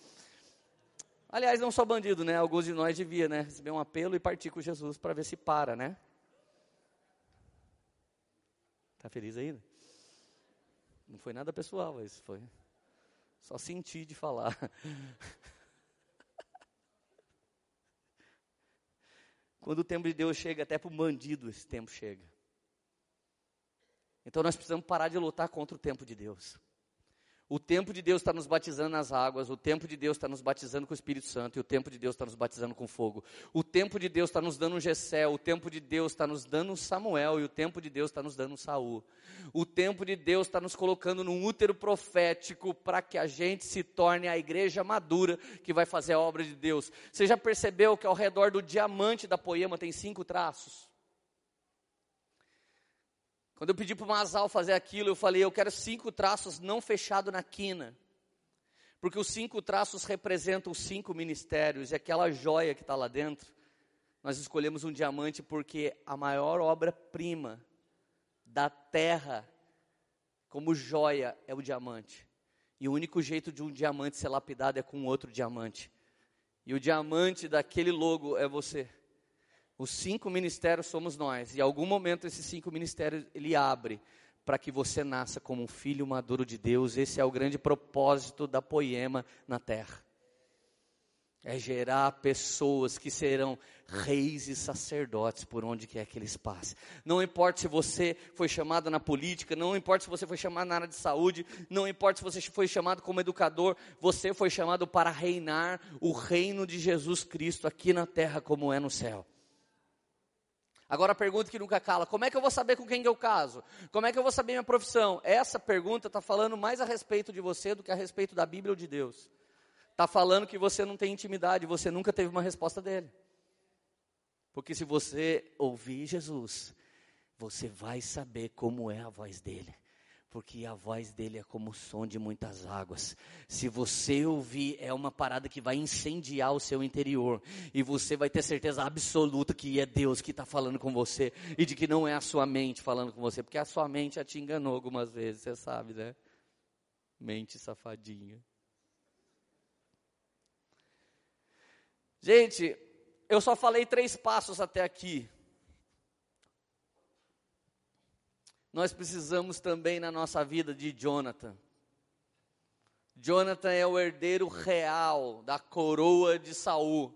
Aliás, não só bandido, né? Alguns de nós devia, né? Receber um apelo e partir com Jesus para ver se para, né? Tá feliz ainda? Não foi nada pessoal, isso foi. Só senti de falar. Quando o tempo de Deus chega, até para o bandido esse tempo chega. Então nós precisamos parar de lutar contra o tempo de Deus. O tempo de Deus está nos batizando nas águas, o tempo de Deus está nos batizando com o Espírito Santo, e o tempo de Deus está nos batizando com fogo. O tempo de Deus está nos dando um Gessé, o tempo de Deus está nos dando um Samuel, e o tempo de Deus está nos dando um Saul. O tempo de Deus está nos colocando num útero profético para que a gente se torne a igreja madura que vai fazer a obra de Deus. Você já percebeu que ao redor do diamante da poema tem cinco traços? Quando eu pedi para o Masal fazer aquilo, eu falei, eu quero cinco traços não fechado na quina. Porque os cinco traços representam os cinco ministérios, e aquela joia que está lá dentro, nós escolhemos um diamante porque a maior obra-prima da terra, como joia, é o diamante. E o único jeito de um diamante ser lapidado é com outro diamante. E o diamante daquele logo é você. Os cinco ministérios somos nós. E em algum momento esses cinco ministérios ele abre para que você nasça como um filho maduro de Deus. Esse é o grande propósito da poema na terra. É gerar pessoas que serão reis e sacerdotes por onde quer que eles passem. Não importa se você foi chamado na política, não importa se você foi chamado na área de saúde, não importa se você foi chamado como educador, você foi chamado para reinar o reino de Jesus Cristo aqui na terra como é no céu. Agora a pergunta que nunca cala: como é que eu vou saber com quem que eu caso? Como é que eu vou saber minha profissão? Essa pergunta está falando mais a respeito de você do que a respeito da Bíblia ou de Deus. Está falando que você não tem intimidade, você nunca teve uma resposta dele. Porque se você ouvir Jesus, você vai saber como é a voz dele. Porque a voz dele é como o som de muitas águas. Se você ouvir, é uma parada que vai incendiar o seu interior, e você vai ter certeza absoluta que é Deus que está falando com você, e de que não é a sua mente falando com você, porque a sua mente já te enganou algumas vezes, você sabe, né? Mente safadinha. Gente, eu só falei três passos até aqui. Nós precisamos também na nossa vida de Jonathan. Jonathan é o herdeiro real da coroa de Saul.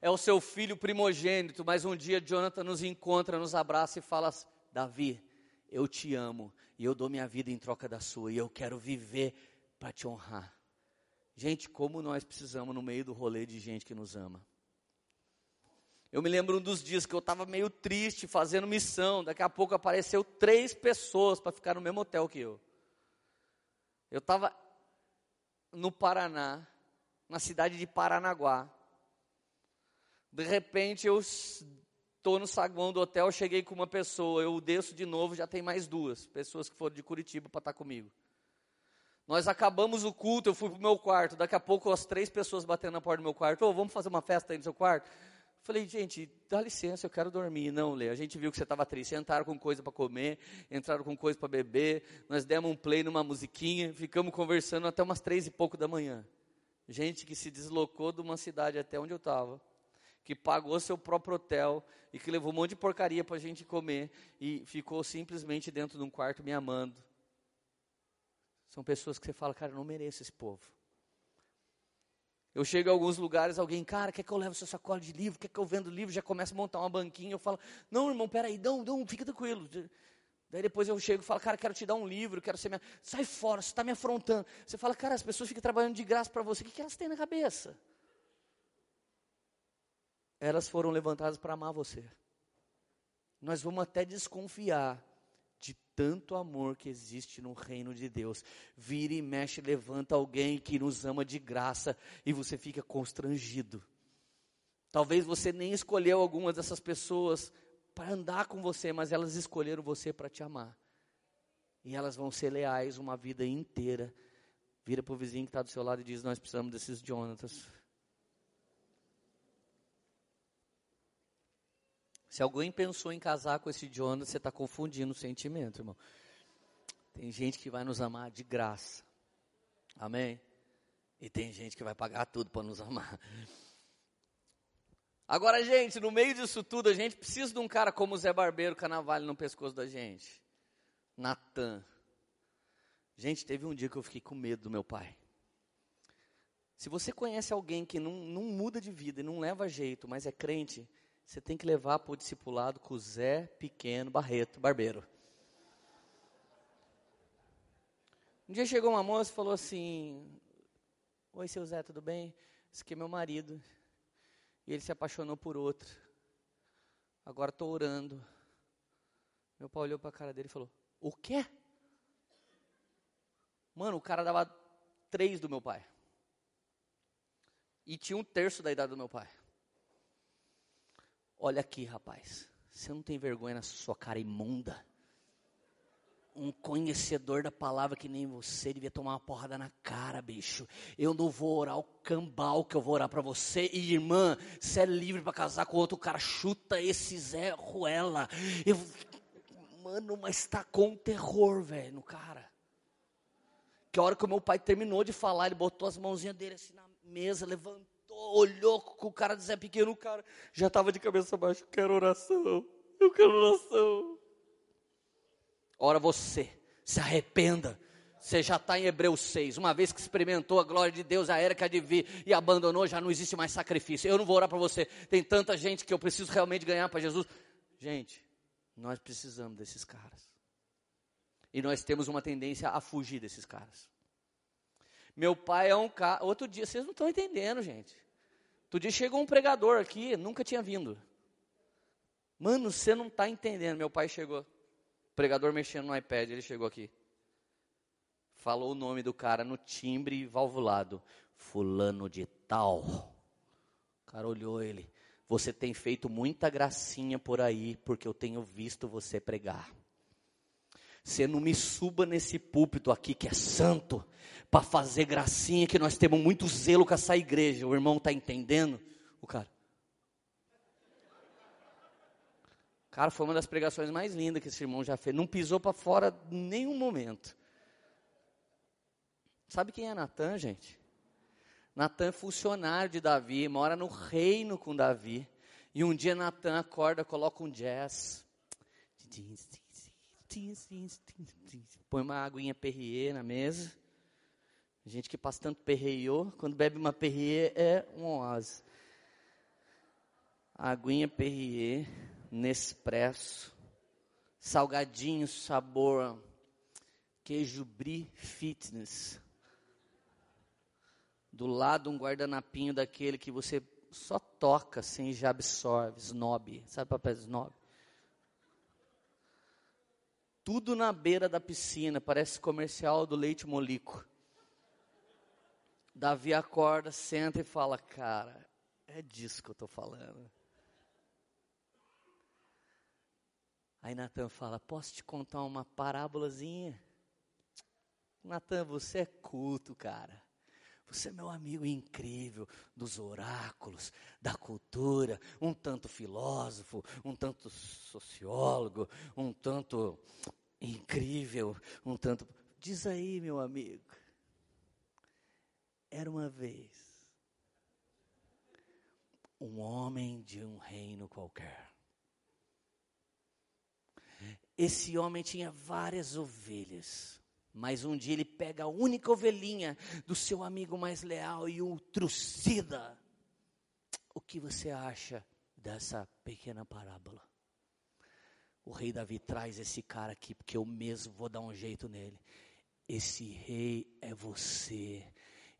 É o seu filho primogênito, mas um dia Jonathan nos encontra, nos abraça e fala: Davi, eu te amo e eu dou minha vida em troca da sua e eu quero viver para te honrar. Gente, como nós precisamos no meio do rolê de gente que nos ama. Eu me lembro um dos dias que eu estava meio triste, fazendo missão. Daqui a pouco apareceu três pessoas para ficar no mesmo hotel que eu. Eu estava no Paraná, na cidade de Paranaguá. De repente eu estou no saguão do hotel, cheguei com uma pessoa, eu desço de novo, já tem mais duas pessoas que foram de Curitiba para estar tá comigo. Nós acabamos o culto, eu fui para o meu quarto, daqui a pouco as três pessoas batendo na porta do meu quarto, oh, vamos fazer uma festa aí no seu quarto? Falei, gente, dá licença, eu quero dormir. Não, Lê, a gente viu que você estava triste. Entraram com coisa para comer, entraram com coisa para beber. Nós demos um play numa musiquinha, ficamos conversando até umas três e pouco da manhã. Gente que se deslocou de uma cidade até onde eu estava, que pagou seu próprio hotel e que levou um monte de porcaria para a gente comer e ficou simplesmente dentro de um quarto me amando. São pessoas que você fala, cara, eu não mereço esse povo. Eu chego em alguns lugares, alguém, cara, quer que eu leve seu sacola de livro, quer que eu venda livro, já começa a montar uma banquinha, eu falo, não, irmão, peraí, não, não, fica tranquilo. Daí depois eu chego e falo, cara, quero te dar um livro, quero ser minha... Sai fora, você está me afrontando. Você fala, cara, as pessoas ficam trabalhando de graça para você, o que, que elas têm na cabeça? Elas foram levantadas para amar você. Nós vamos até desconfiar tanto amor que existe no reino de Deus. Vira e mexe, levanta alguém que nos ama de graça e você fica constrangido. Talvez você nem escolheu algumas dessas pessoas para andar com você, mas elas escolheram você para te amar. E elas vão ser leais uma vida inteira. Vira para o vizinho que está do seu lado e diz: Nós precisamos desses Jonatas. Se alguém pensou em casar com esse Jonas, você está confundindo o sentimento, irmão. Tem gente que vai nos amar de graça. Amém? E tem gente que vai pagar tudo para nos amar. Agora, gente, no meio disso tudo, a gente precisa de um cara como o Zé Barbeiro, canavalho no pescoço da gente. Natan. Gente, teve um dia que eu fiquei com medo do meu pai. Se você conhece alguém que não, não muda de vida e não leva jeito, mas é crente, você tem que levar para o discipulado com o Zé Pequeno Barreto, barbeiro. Um dia chegou uma moça e falou assim: Oi, seu Zé, tudo bem? Esse aqui é meu marido. E ele se apaixonou por outro. Agora estou orando. Meu pai olhou para a cara dele e falou: O quê? Mano, o cara dava três do meu pai. E tinha um terço da idade do meu pai. Olha aqui, rapaz. Você não tem vergonha na sua cara imunda? Um conhecedor da palavra que nem você devia tomar uma porrada na cara, bicho. Eu não vou orar o cambal que eu vou orar para você. E irmã, você é livre para casar com outro cara. Chuta esse Zé Ruela. Eu, mano, mas tá com terror, velho, no cara. Que a hora que o meu pai terminou de falar, ele botou as mãozinhas dele assim na mesa, levantou olhou com o cara de Zé Pequeno, o cara já estava de cabeça baixa. Quero oração, eu quero oração. Ora você, se arrependa. Você já está em Hebreus 6. Uma vez que experimentou a glória de Deus, a era que de vir e abandonou, já não existe mais sacrifício. Eu não vou orar para você. Tem tanta gente que eu preciso realmente ganhar para Jesus. Gente, nós precisamos desses caras. E nós temos uma tendência a fugir desses caras. Meu pai é um cara. Outro dia, vocês não estão entendendo, gente. Outro dia chegou um pregador aqui, nunca tinha vindo. Mano, você não está entendendo. Meu pai chegou. Pregador mexendo no iPad, ele chegou aqui. Falou o nome do cara no timbre valvulado. Fulano de tal. O cara olhou ele. Você tem feito muita gracinha por aí, porque eu tenho visto você pregar. Você não me suba nesse púlpito aqui que é santo, para fazer gracinha, que nós temos muito zelo com essa igreja. O irmão está entendendo? O cara. Cara, foi uma das pregações mais lindas que esse irmão já fez. Não pisou para fora nenhum momento. Sabe quem é Natan, gente? Natan é funcionário de Davi, mora no reino com Davi. E um dia Natan acorda, coloca um jazz. Põe uma aguinha Perrier na mesa. Gente que passa tanto perreiô, quando bebe uma Perrier é um oásis. Aguinha Perrier, Nespresso, salgadinho sabor queijo brie fitness. Do lado um guardanapinho daquele que você só toca sem já absorve, snob. Sabe papel snob? Tudo na beira da piscina, parece comercial do leite molico. Davi acorda, senta e fala: Cara, é disso que eu estou falando. Aí Natan fala: Posso te contar uma parábolazinha? Natan, você é culto, cara. Você é meu amigo incrível dos oráculos, da cultura, um tanto filósofo, um tanto sociólogo, um tanto incrível, um tanto. Diz aí, meu amigo. Era uma vez um homem de um reino qualquer. Esse homem tinha várias ovelhas. Mas um dia ele pega a única ovelhinha do seu amigo mais leal e o trucida. O que você acha dessa pequena parábola? O rei Davi traz esse cara aqui, porque eu mesmo vou dar um jeito nele. Esse rei é você.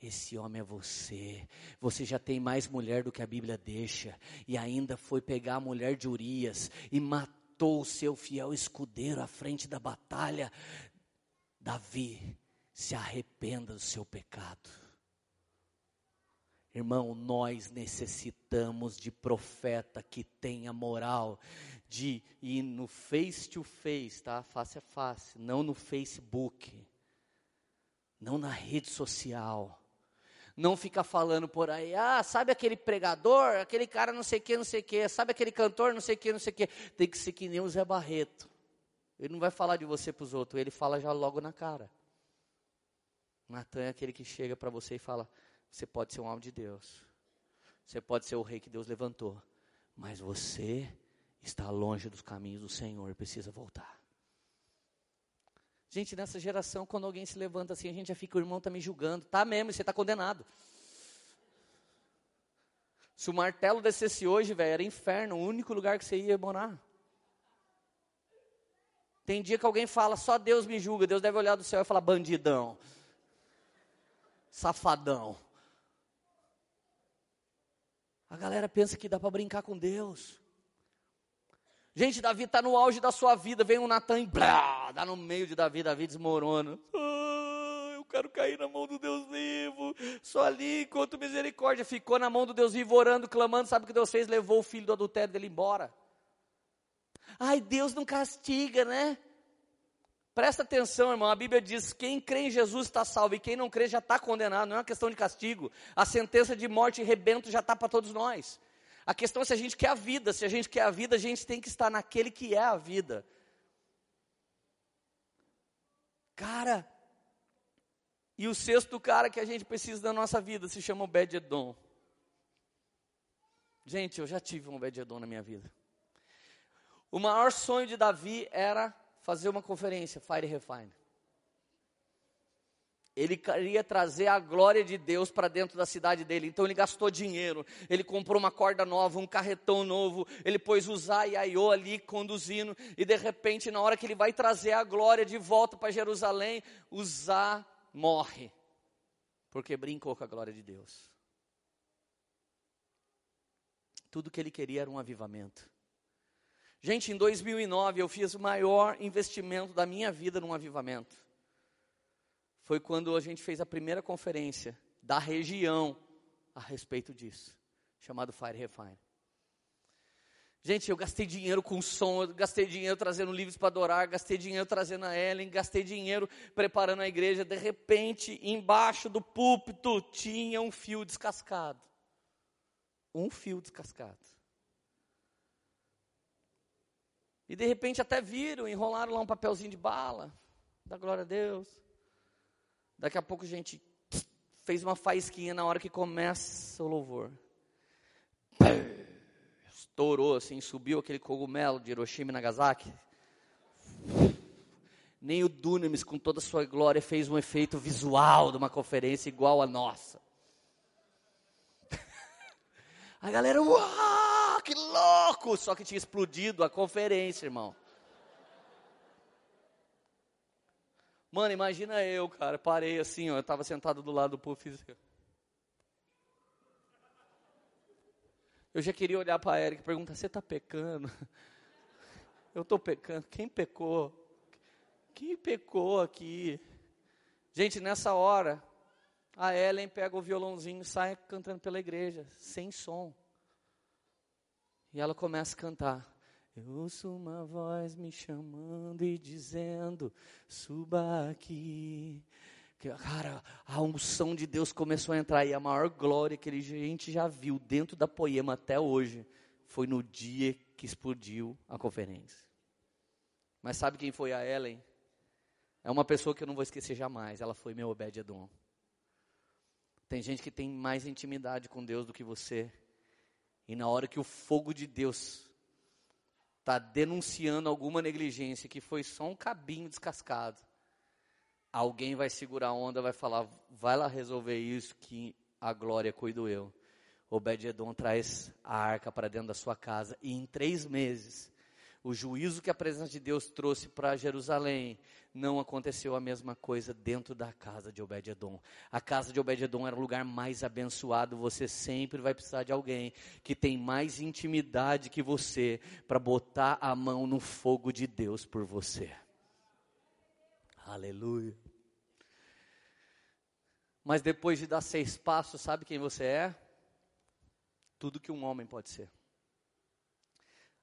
Esse homem é você. Você já tem mais mulher do que a Bíblia deixa. E ainda foi pegar a mulher de Urias e matou o seu fiel escudeiro à frente da batalha. Davi, se arrependa do seu pecado. Irmão, nós necessitamos de profeta que tenha moral de ir no face to face, tá? Face a face, não no Facebook, não na rede social. Não fica falando por aí, ah, sabe aquele pregador, aquele cara não sei o que, não sei o que, sabe aquele cantor, não sei o que, não sei o que. Tem que ser que nem o Zé Barreto. Ele não vai falar de você para os outros, ele fala já logo na cara. Natan é aquele que chega para você e fala: Você pode ser um alvo de Deus, você pode ser o rei que Deus levantou, mas você está longe dos caminhos do Senhor precisa voltar. Gente, nessa geração, quando alguém se levanta assim, a gente já fica, o irmão está me julgando. Tá mesmo, você está condenado. Se o martelo descesse hoje, velho, era inferno, o único lugar que você ia morar. Tem dia que alguém fala, só Deus me julga. Deus deve olhar do céu e falar, bandidão, safadão. A galera pensa que dá para brincar com Deus. Gente, Davi está no auge da sua vida, vem um Natan e blá, dá no meio de Davi, Davi desmorona. Ah, eu quero cair na mão do Deus vivo. Só ali, enquanto misericórdia ficou na mão do Deus vivo, orando, clamando, sabe o que Deus fez? Levou o filho do adultério dele embora. Ai, Deus não castiga, né? Presta atenção, irmão. A Bíblia diz: quem crê em Jesus está salvo e quem não crê já está condenado. Não é uma questão de castigo. A sentença de morte e rebento já está para todos nós. A questão é se a gente quer a vida. Se a gente quer a vida, a gente tem que estar naquele que é a vida. Cara, e o sexto cara que a gente precisa da nossa vida se chama Obed-Edom. Gente, eu já tive um Obed-Edom na minha vida. O maior sonho de Davi era fazer uma conferência, Fire Refine. Ele queria trazer a glória de Deus para dentro da cidade dele. Então ele gastou dinheiro. Ele comprou uma corda nova, um carretão novo. Ele pôs Uzá e Aiô ali conduzindo. E de repente, na hora que ele vai trazer a glória de volta para Jerusalém, Uzá morre. Porque brincou com a glória de Deus. Tudo que ele queria era um avivamento. Gente, em 2009 eu fiz o maior investimento da minha vida num avivamento. Foi quando a gente fez a primeira conferência da região a respeito disso, chamado Fire Refine. Gente, eu gastei dinheiro com som, gastei dinheiro trazendo livros para adorar, gastei dinheiro trazendo a Ellen, gastei dinheiro preparando a igreja. De repente, embaixo do púlpito tinha um fio descascado. Um fio descascado. E de repente até viram, enrolaram lá um papelzinho de bala. Da glória a Deus. Daqui a pouco a gente fez uma faísquinha na hora que começa o louvor. Estourou assim, subiu aquele cogumelo de Hiroshima e Nagasaki. Nem o Dunamis, com toda a sua glória, fez um efeito visual de uma conferência igual a nossa. A galera, uau, que louco! Só que tinha explodido a conferência, irmão. Mano, imagina eu, cara, parei assim, ó, eu estava sentado do lado do povo. Eu já queria olhar para a Erika e perguntar: você está pecando? Eu estou pecando. Quem pecou? Quem pecou aqui? Gente, nessa hora, a Ellen pega o violãozinho e sai cantando pela igreja, sem som. E ela começa a cantar. Eu ouço uma voz me chamando e dizendo: suba aqui cara, a unção de Deus começou a entrar e a maior glória que a gente já viu dentro da poema até hoje foi no dia que explodiu a conferência. Mas sabe quem foi a Ellen? É uma pessoa que eu não vou esquecer jamais. Ela foi meu Obed Edom. Tem gente que tem mais intimidade com Deus do que você. E na hora que o fogo de Deus está denunciando alguma negligência, que foi só um cabinho descascado, alguém vai segurar a onda, vai falar, vai lá resolver isso que a glória cuido eu. Obed-edom traz a arca para dentro da sua casa e em três meses, o juízo que a presença de Deus trouxe para Jerusalém, não aconteceu a mesma coisa dentro da casa de Obed-edom. A casa de Obed-edom era o lugar mais abençoado. Você sempre vai precisar de alguém que tem mais intimidade que você para botar a mão no fogo de Deus por você. Aleluia. Mas depois de dar seis passos, sabe quem você é? Tudo que um homem pode ser.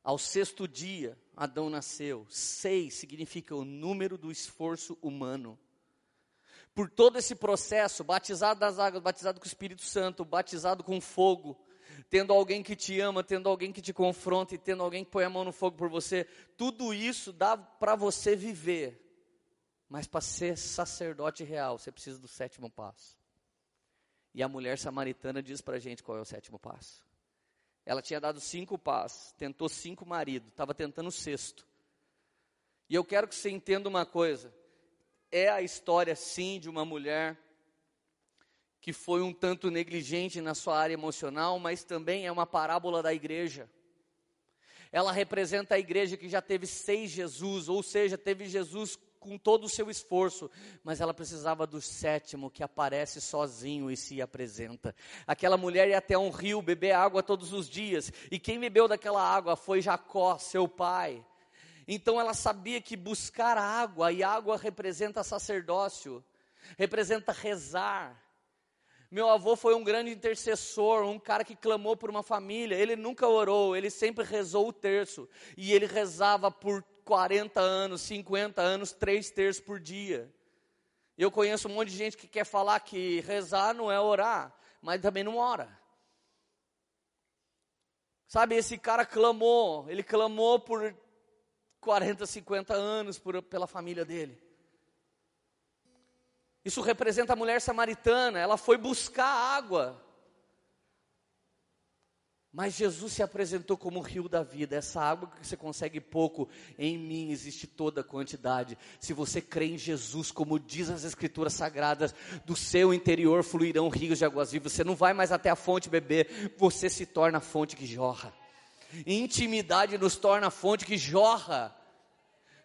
Ao sexto dia, Adão nasceu. Seis significa o número do esforço humano. Por todo esse processo, batizado das águas, batizado com o Espírito Santo, batizado com fogo, tendo alguém que te ama, tendo alguém que te confronta e tendo alguém que põe a mão no fogo por você, tudo isso dá para você viver mas para ser sacerdote real, você precisa do sétimo passo. E a mulher samaritana diz para a gente qual é o sétimo passo. Ela tinha dado cinco passos, tentou cinco maridos, estava tentando o sexto. E eu quero que você entenda uma coisa: é a história, sim, de uma mulher que foi um tanto negligente na sua área emocional, mas também é uma parábola da igreja. Ela representa a igreja que já teve seis Jesus, ou seja, teve Jesus com todo o seu esforço, mas ela precisava do sétimo que aparece sozinho e se apresenta. Aquela mulher ia até um rio beber água todos os dias, e quem bebeu daquela água foi Jacó, seu pai. Então ela sabia que buscar água, e água representa sacerdócio, representa rezar. Meu avô foi um grande intercessor, um cara que clamou por uma família. Ele nunca orou, ele sempre rezou o terço. E ele rezava por 40 anos, 50 anos, três terços por dia. Eu conheço um monte de gente que quer falar que rezar não é orar, mas também não ora. Sabe, esse cara clamou, ele clamou por 40, 50 anos por, pela família dele. Isso representa a mulher samaritana, ela foi buscar água. Mas Jesus se apresentou como o rio da vida. Essa água que você consegue pouco, em mim existe toda a quantidade. Se você crê em Jesus, como diz as Escrituras Sagradas, do seu interior fluirão rios de águas vivas. Você não vai mais até a fonte beber, você se torna a fonte que jorra. Intimidade nos torna a fonte que jorra.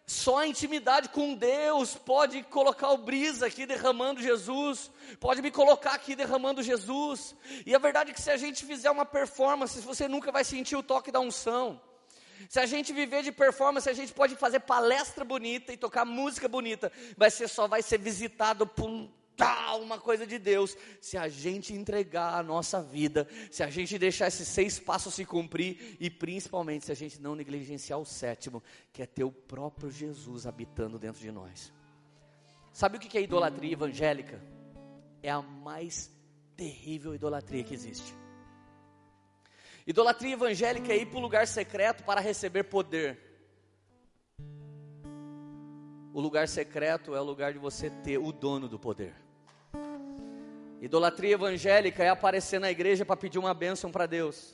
Só a intimidade com Deus pode colocar o brisa aqui derramando Jesus, pode me colocar aqui derramando Jesus. E a verdade é que se a gente fizer uma performance, você nunca vai sentir o toque da unção. Se a gente viver de performance, a gente pode fazer palestra bonita e tocar música bonita, mas você só vai ser visitado por tal, uma coisa de Deus, se a gente entregar a nossa vida, se a gente deixar esses seis passos se cumprir e principalmente se a gente não negligenciar o sétimo, que é ter o próprio Jesus habitando dentro de nós. Sabe o que é idolatria evangélica? É a mais terrível idolatria que existe. Idolatria evangélica é ir para o lugar secreto para receber poder. O lugar secreto é o lugar de você ter o dono do poder. Idolatria evangélica é aparecer na igreja para pedir uma bênção para Deus,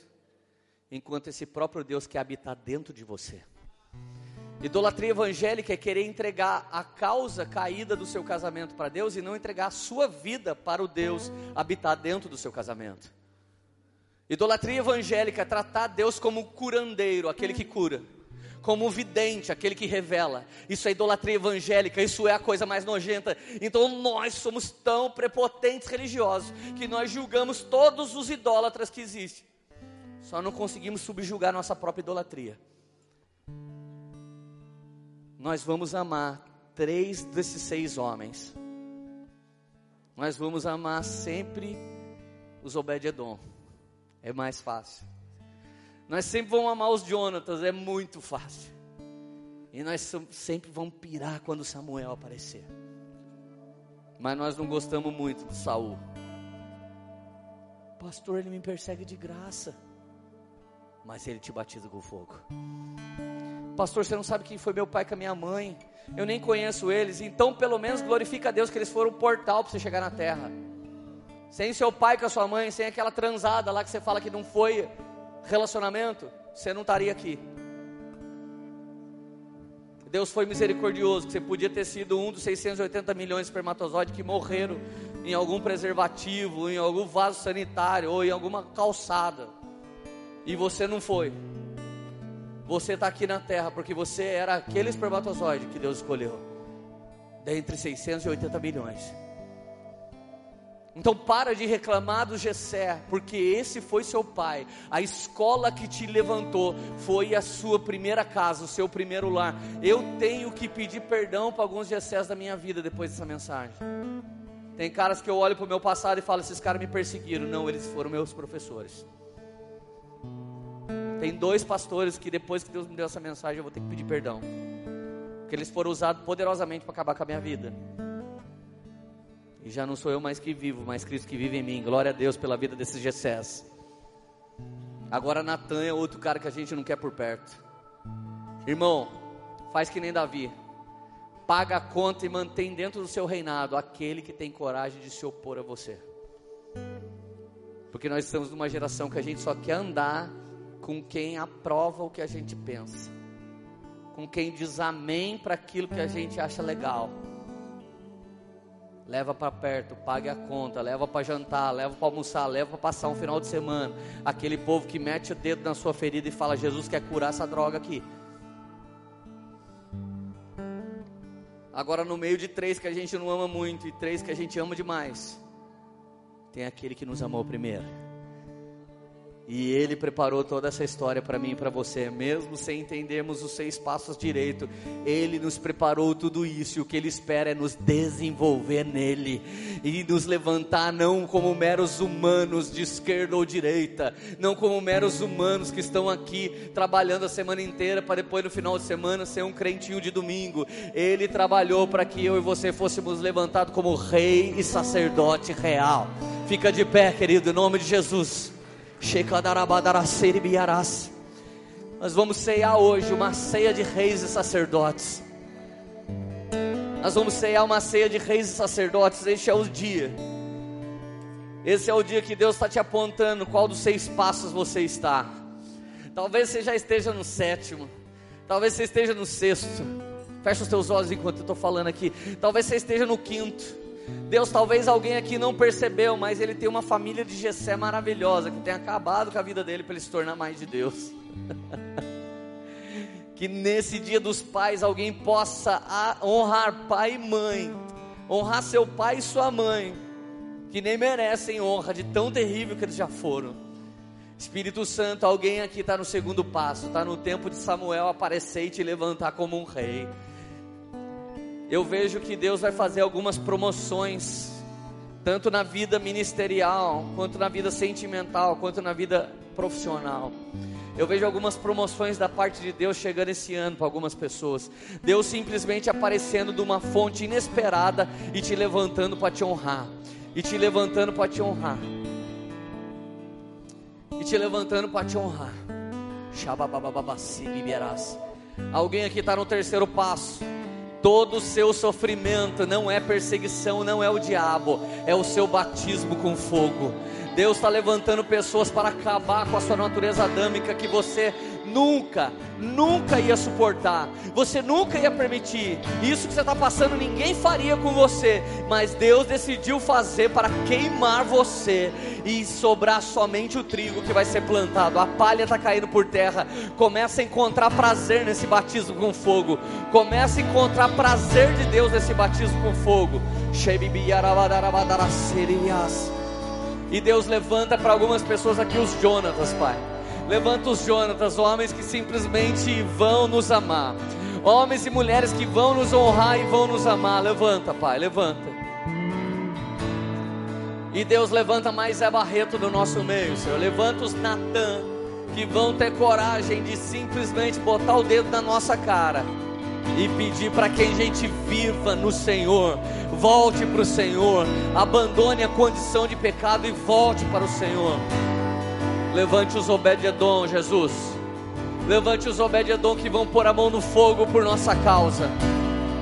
enquanto esse próprio Deus quer habitar dentro de você. Idolatria evangélica é querer entregar a causa caída do seu casamento para Deus e não entregar a sua vida para o Deus habitar dentro do seu casamento. Idolatria evangélica é tratar Deus como curandeiro, aquele que cura, como vidente, aquele que revela. Isso é idolatria evangélica, isso é a coisa mais nojenta. Então nós somos tão prepotentes religiosos que nós julgamos todos os idólatras que existem. Só não conseguimos subjugar nossa própria idolatria nós vamos amar três desses seis homens. Nós vamos amar sempre os Obed-Edom. É mais fácil. Nós sempre vamos amar os Jonatas, é muito fácil. E nós sempre vamos pirar quando Samuel aparecer. Mas nós não gostamos muito de Saul. Pastor, ele me persegue de graça. Mas ele te batiza com fogo. Pastor, você não sabe quem foi meu pai com a minha mãe. Eu nem conheço eles. Então, pelo menos, glorifica a Deus que eles foram um portal para você chegar na terra. Sem seu pai com a sua mãe, sem aquela transada lá que você fala que não foi relacionamento, você não estaria aqui. Deus foi misericordioso, que você podia ter sido um dos 680 milhões de espermatozoides que morreram em algum preservativo, em algum vaso sanitário ou em alguma calçada. E você não foi. Você está aqui na terra porque você era aquele espermatozoide que Deus escolheu, dentre 680 milhões. Então para de reclamar do Gessé, porque esse foi seu pai. A escola que te levantou foi a sua primeira casa, o seu primeiro lar. Eu tenho que pedir perdão para alguns Gessés da minha vida depois dessa mensagem. Tem caras que eu olho para o meu passado e falo: esses caras me perseguiram. Não, eles foram meus professores. Tem dois pastores que depois que Deus me deu essa mensagem eu vou ter que pedir perdão. Porque eles foram usados poderosamente para acabar com a minha vida. E já não sou eu mais que vivo, mas Cristo que vive em mim. Glória a Deus pela vida desses Gessés. Agora Natan é outro cara que a gente não quer por perto. Irmão, faz que nem Davi. Paga a conta e mantém dentro do seu reinado aquele que tem coragem de se opor a você. Porque nós estamos numa geração que a gente só quer andar com quem aprova o que a gente pensa, com quem diz amém para aquilo que a gente acha legal. Leva para perto, pague a conta, leva para jantar, leva para almoçar, leva para passar um final de semana. Aquele povo que mete o dedo na sua ferida e fala: Jesus quer curar essa droga aqui. Agora, no meio de três que a gente não ama muito e três que a gente ama demais, tem aquele que nos amou primeiro. E Ele preparou toda essa história para mim e para você, mesmo sem entendermos os seis passos direito. Ele nos preparou tudo isso e o que Ele espera é nos desenvolver nele e nos levantar não como meros humanos de esquerda ou direita, não como meros humanos que estão aqui trabalhando a semana inteira para depois no final de semana ser um crentinho de domingo. Ele trabalhou para que eu e você fôssemos levantados como rei e sacerdote real. Fica de pé, querido, em nome de Jesus. Nós vamos ceiar hoje uma ceia de reis e sacerdotes. Nós vamos ceiar uma ceia de reis e sacerdotes. Este é o dia. Esse é o dia que Deus está te apontando qual dos seis passos você está. Talvez você já esteja no sétimo. Talvez você esteja no sexto. Fecha os teus olhos enquanto eu estou falando aqui. Talvez você esteja no quinto. Deus, talvez alguém aqui não percebeu, mas ele tem uma família de Gessé maravilhosa, que tem acabado com a vida dele para ele se tornar mais de Deus. que nesse dia dos pais alguém possa honrar pai e mãe, honrar seu pai e sua mãe, que nem merecem honra de tão terrível que eles já foram. Espírito Santo, alguém aqui está no segundo passo, está no tempo de Samuel aparecer e te levantar como um rei eu vejo que Deus vai fazer algumas promoções tanto na vida ministerial, quanto na vida sentimental, quanto na vida profissional. Eu vejo algumas promoções da parte de Deus chegando esse ano para algumas pessoas. Deus simplesmente aparecendo de uma fonte inesperada e te levantando para te honrar. E te levantando para te honrar. E te levantando para te honrar. Alguém aqui está no terceiro passo. Todo o seu sofrimento não é perseguição, não é o diabo, é o seu batismo com fogo. Deus está levantando pessoas para acabar com a sua natureza adâmica que você nunca, nunca ia suportar, você nunca ia permitir. Isso que você está passando, ninguém faria com você, mas Deus decidiu fazer para queimar você e sobrar somente o trigo que vai ser plantado. A palha está caindo por terra. Começa a encontrar prazer nesse batismo com fogo. Começa a encontrar prazer de Deus nesse batismo com fogo. E Deus levanta para algumas pessoas aqui os Jonatas, Pai. Levanta os Jonatas, homens que simplesmente vão nos amar. Homens e mulheres que vão nos honrar e vão nos amar. Levanta, Pai, levanta. E Deus levanta mais Zé Barreto no nosso meio, Senhor. Levanta os Natan, que vão ter coragem de simplesmente botar o dedo na nossa cara e pedir para que a gente viva no Senhor, volte para o Senhor, abandone a condição de pecado e volte para o Senhor. Levante os Obed-Edom, Jesus. Levante os Obed-Edom que vão pôr a mão no fogo por nossa causa,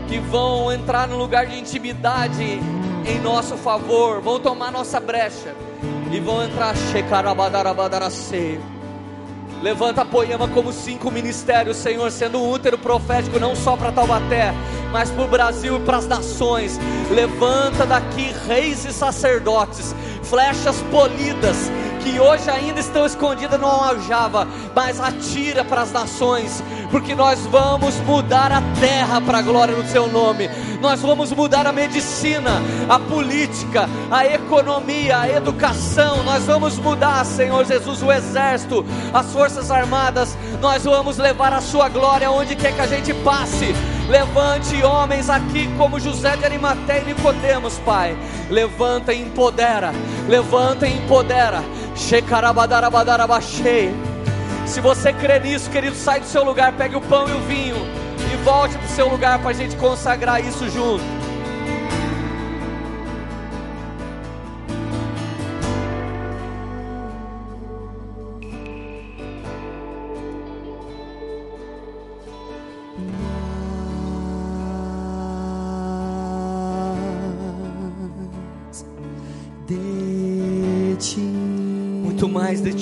que vão entrar no lugar de intimidade em nosso favor, vão tomar nossa brecha e vão entrar. Levanta a Poema como cinco ministérios, Senhor, sendo útero profético não só para Taubaté, mas para o Brasil e para as nações. Levanta daqui reis e sacerdotes, flechas polidas que hoje ainda estão escondidas no aljava, mas atira para as nações, porque nós vamos mudar a terra para a glória do seu nome. Nós vamos mudar a medicina, a política, a economia, a educação. Nós vamos mudar, Senhor Jesus, o exército, as forças armadas. Nós vamos levar a sua glória onde quer que a gente passe. Levante homens aqui como José de Arimateia e Nicodemos, Pai. Levanta e empodera. Levanta e empodera. Se você crê nisso, querido, sai do seu lugar, pegue o pão e o vinho e volte para o seu lugar para a gente consagrar isso junto. Mais de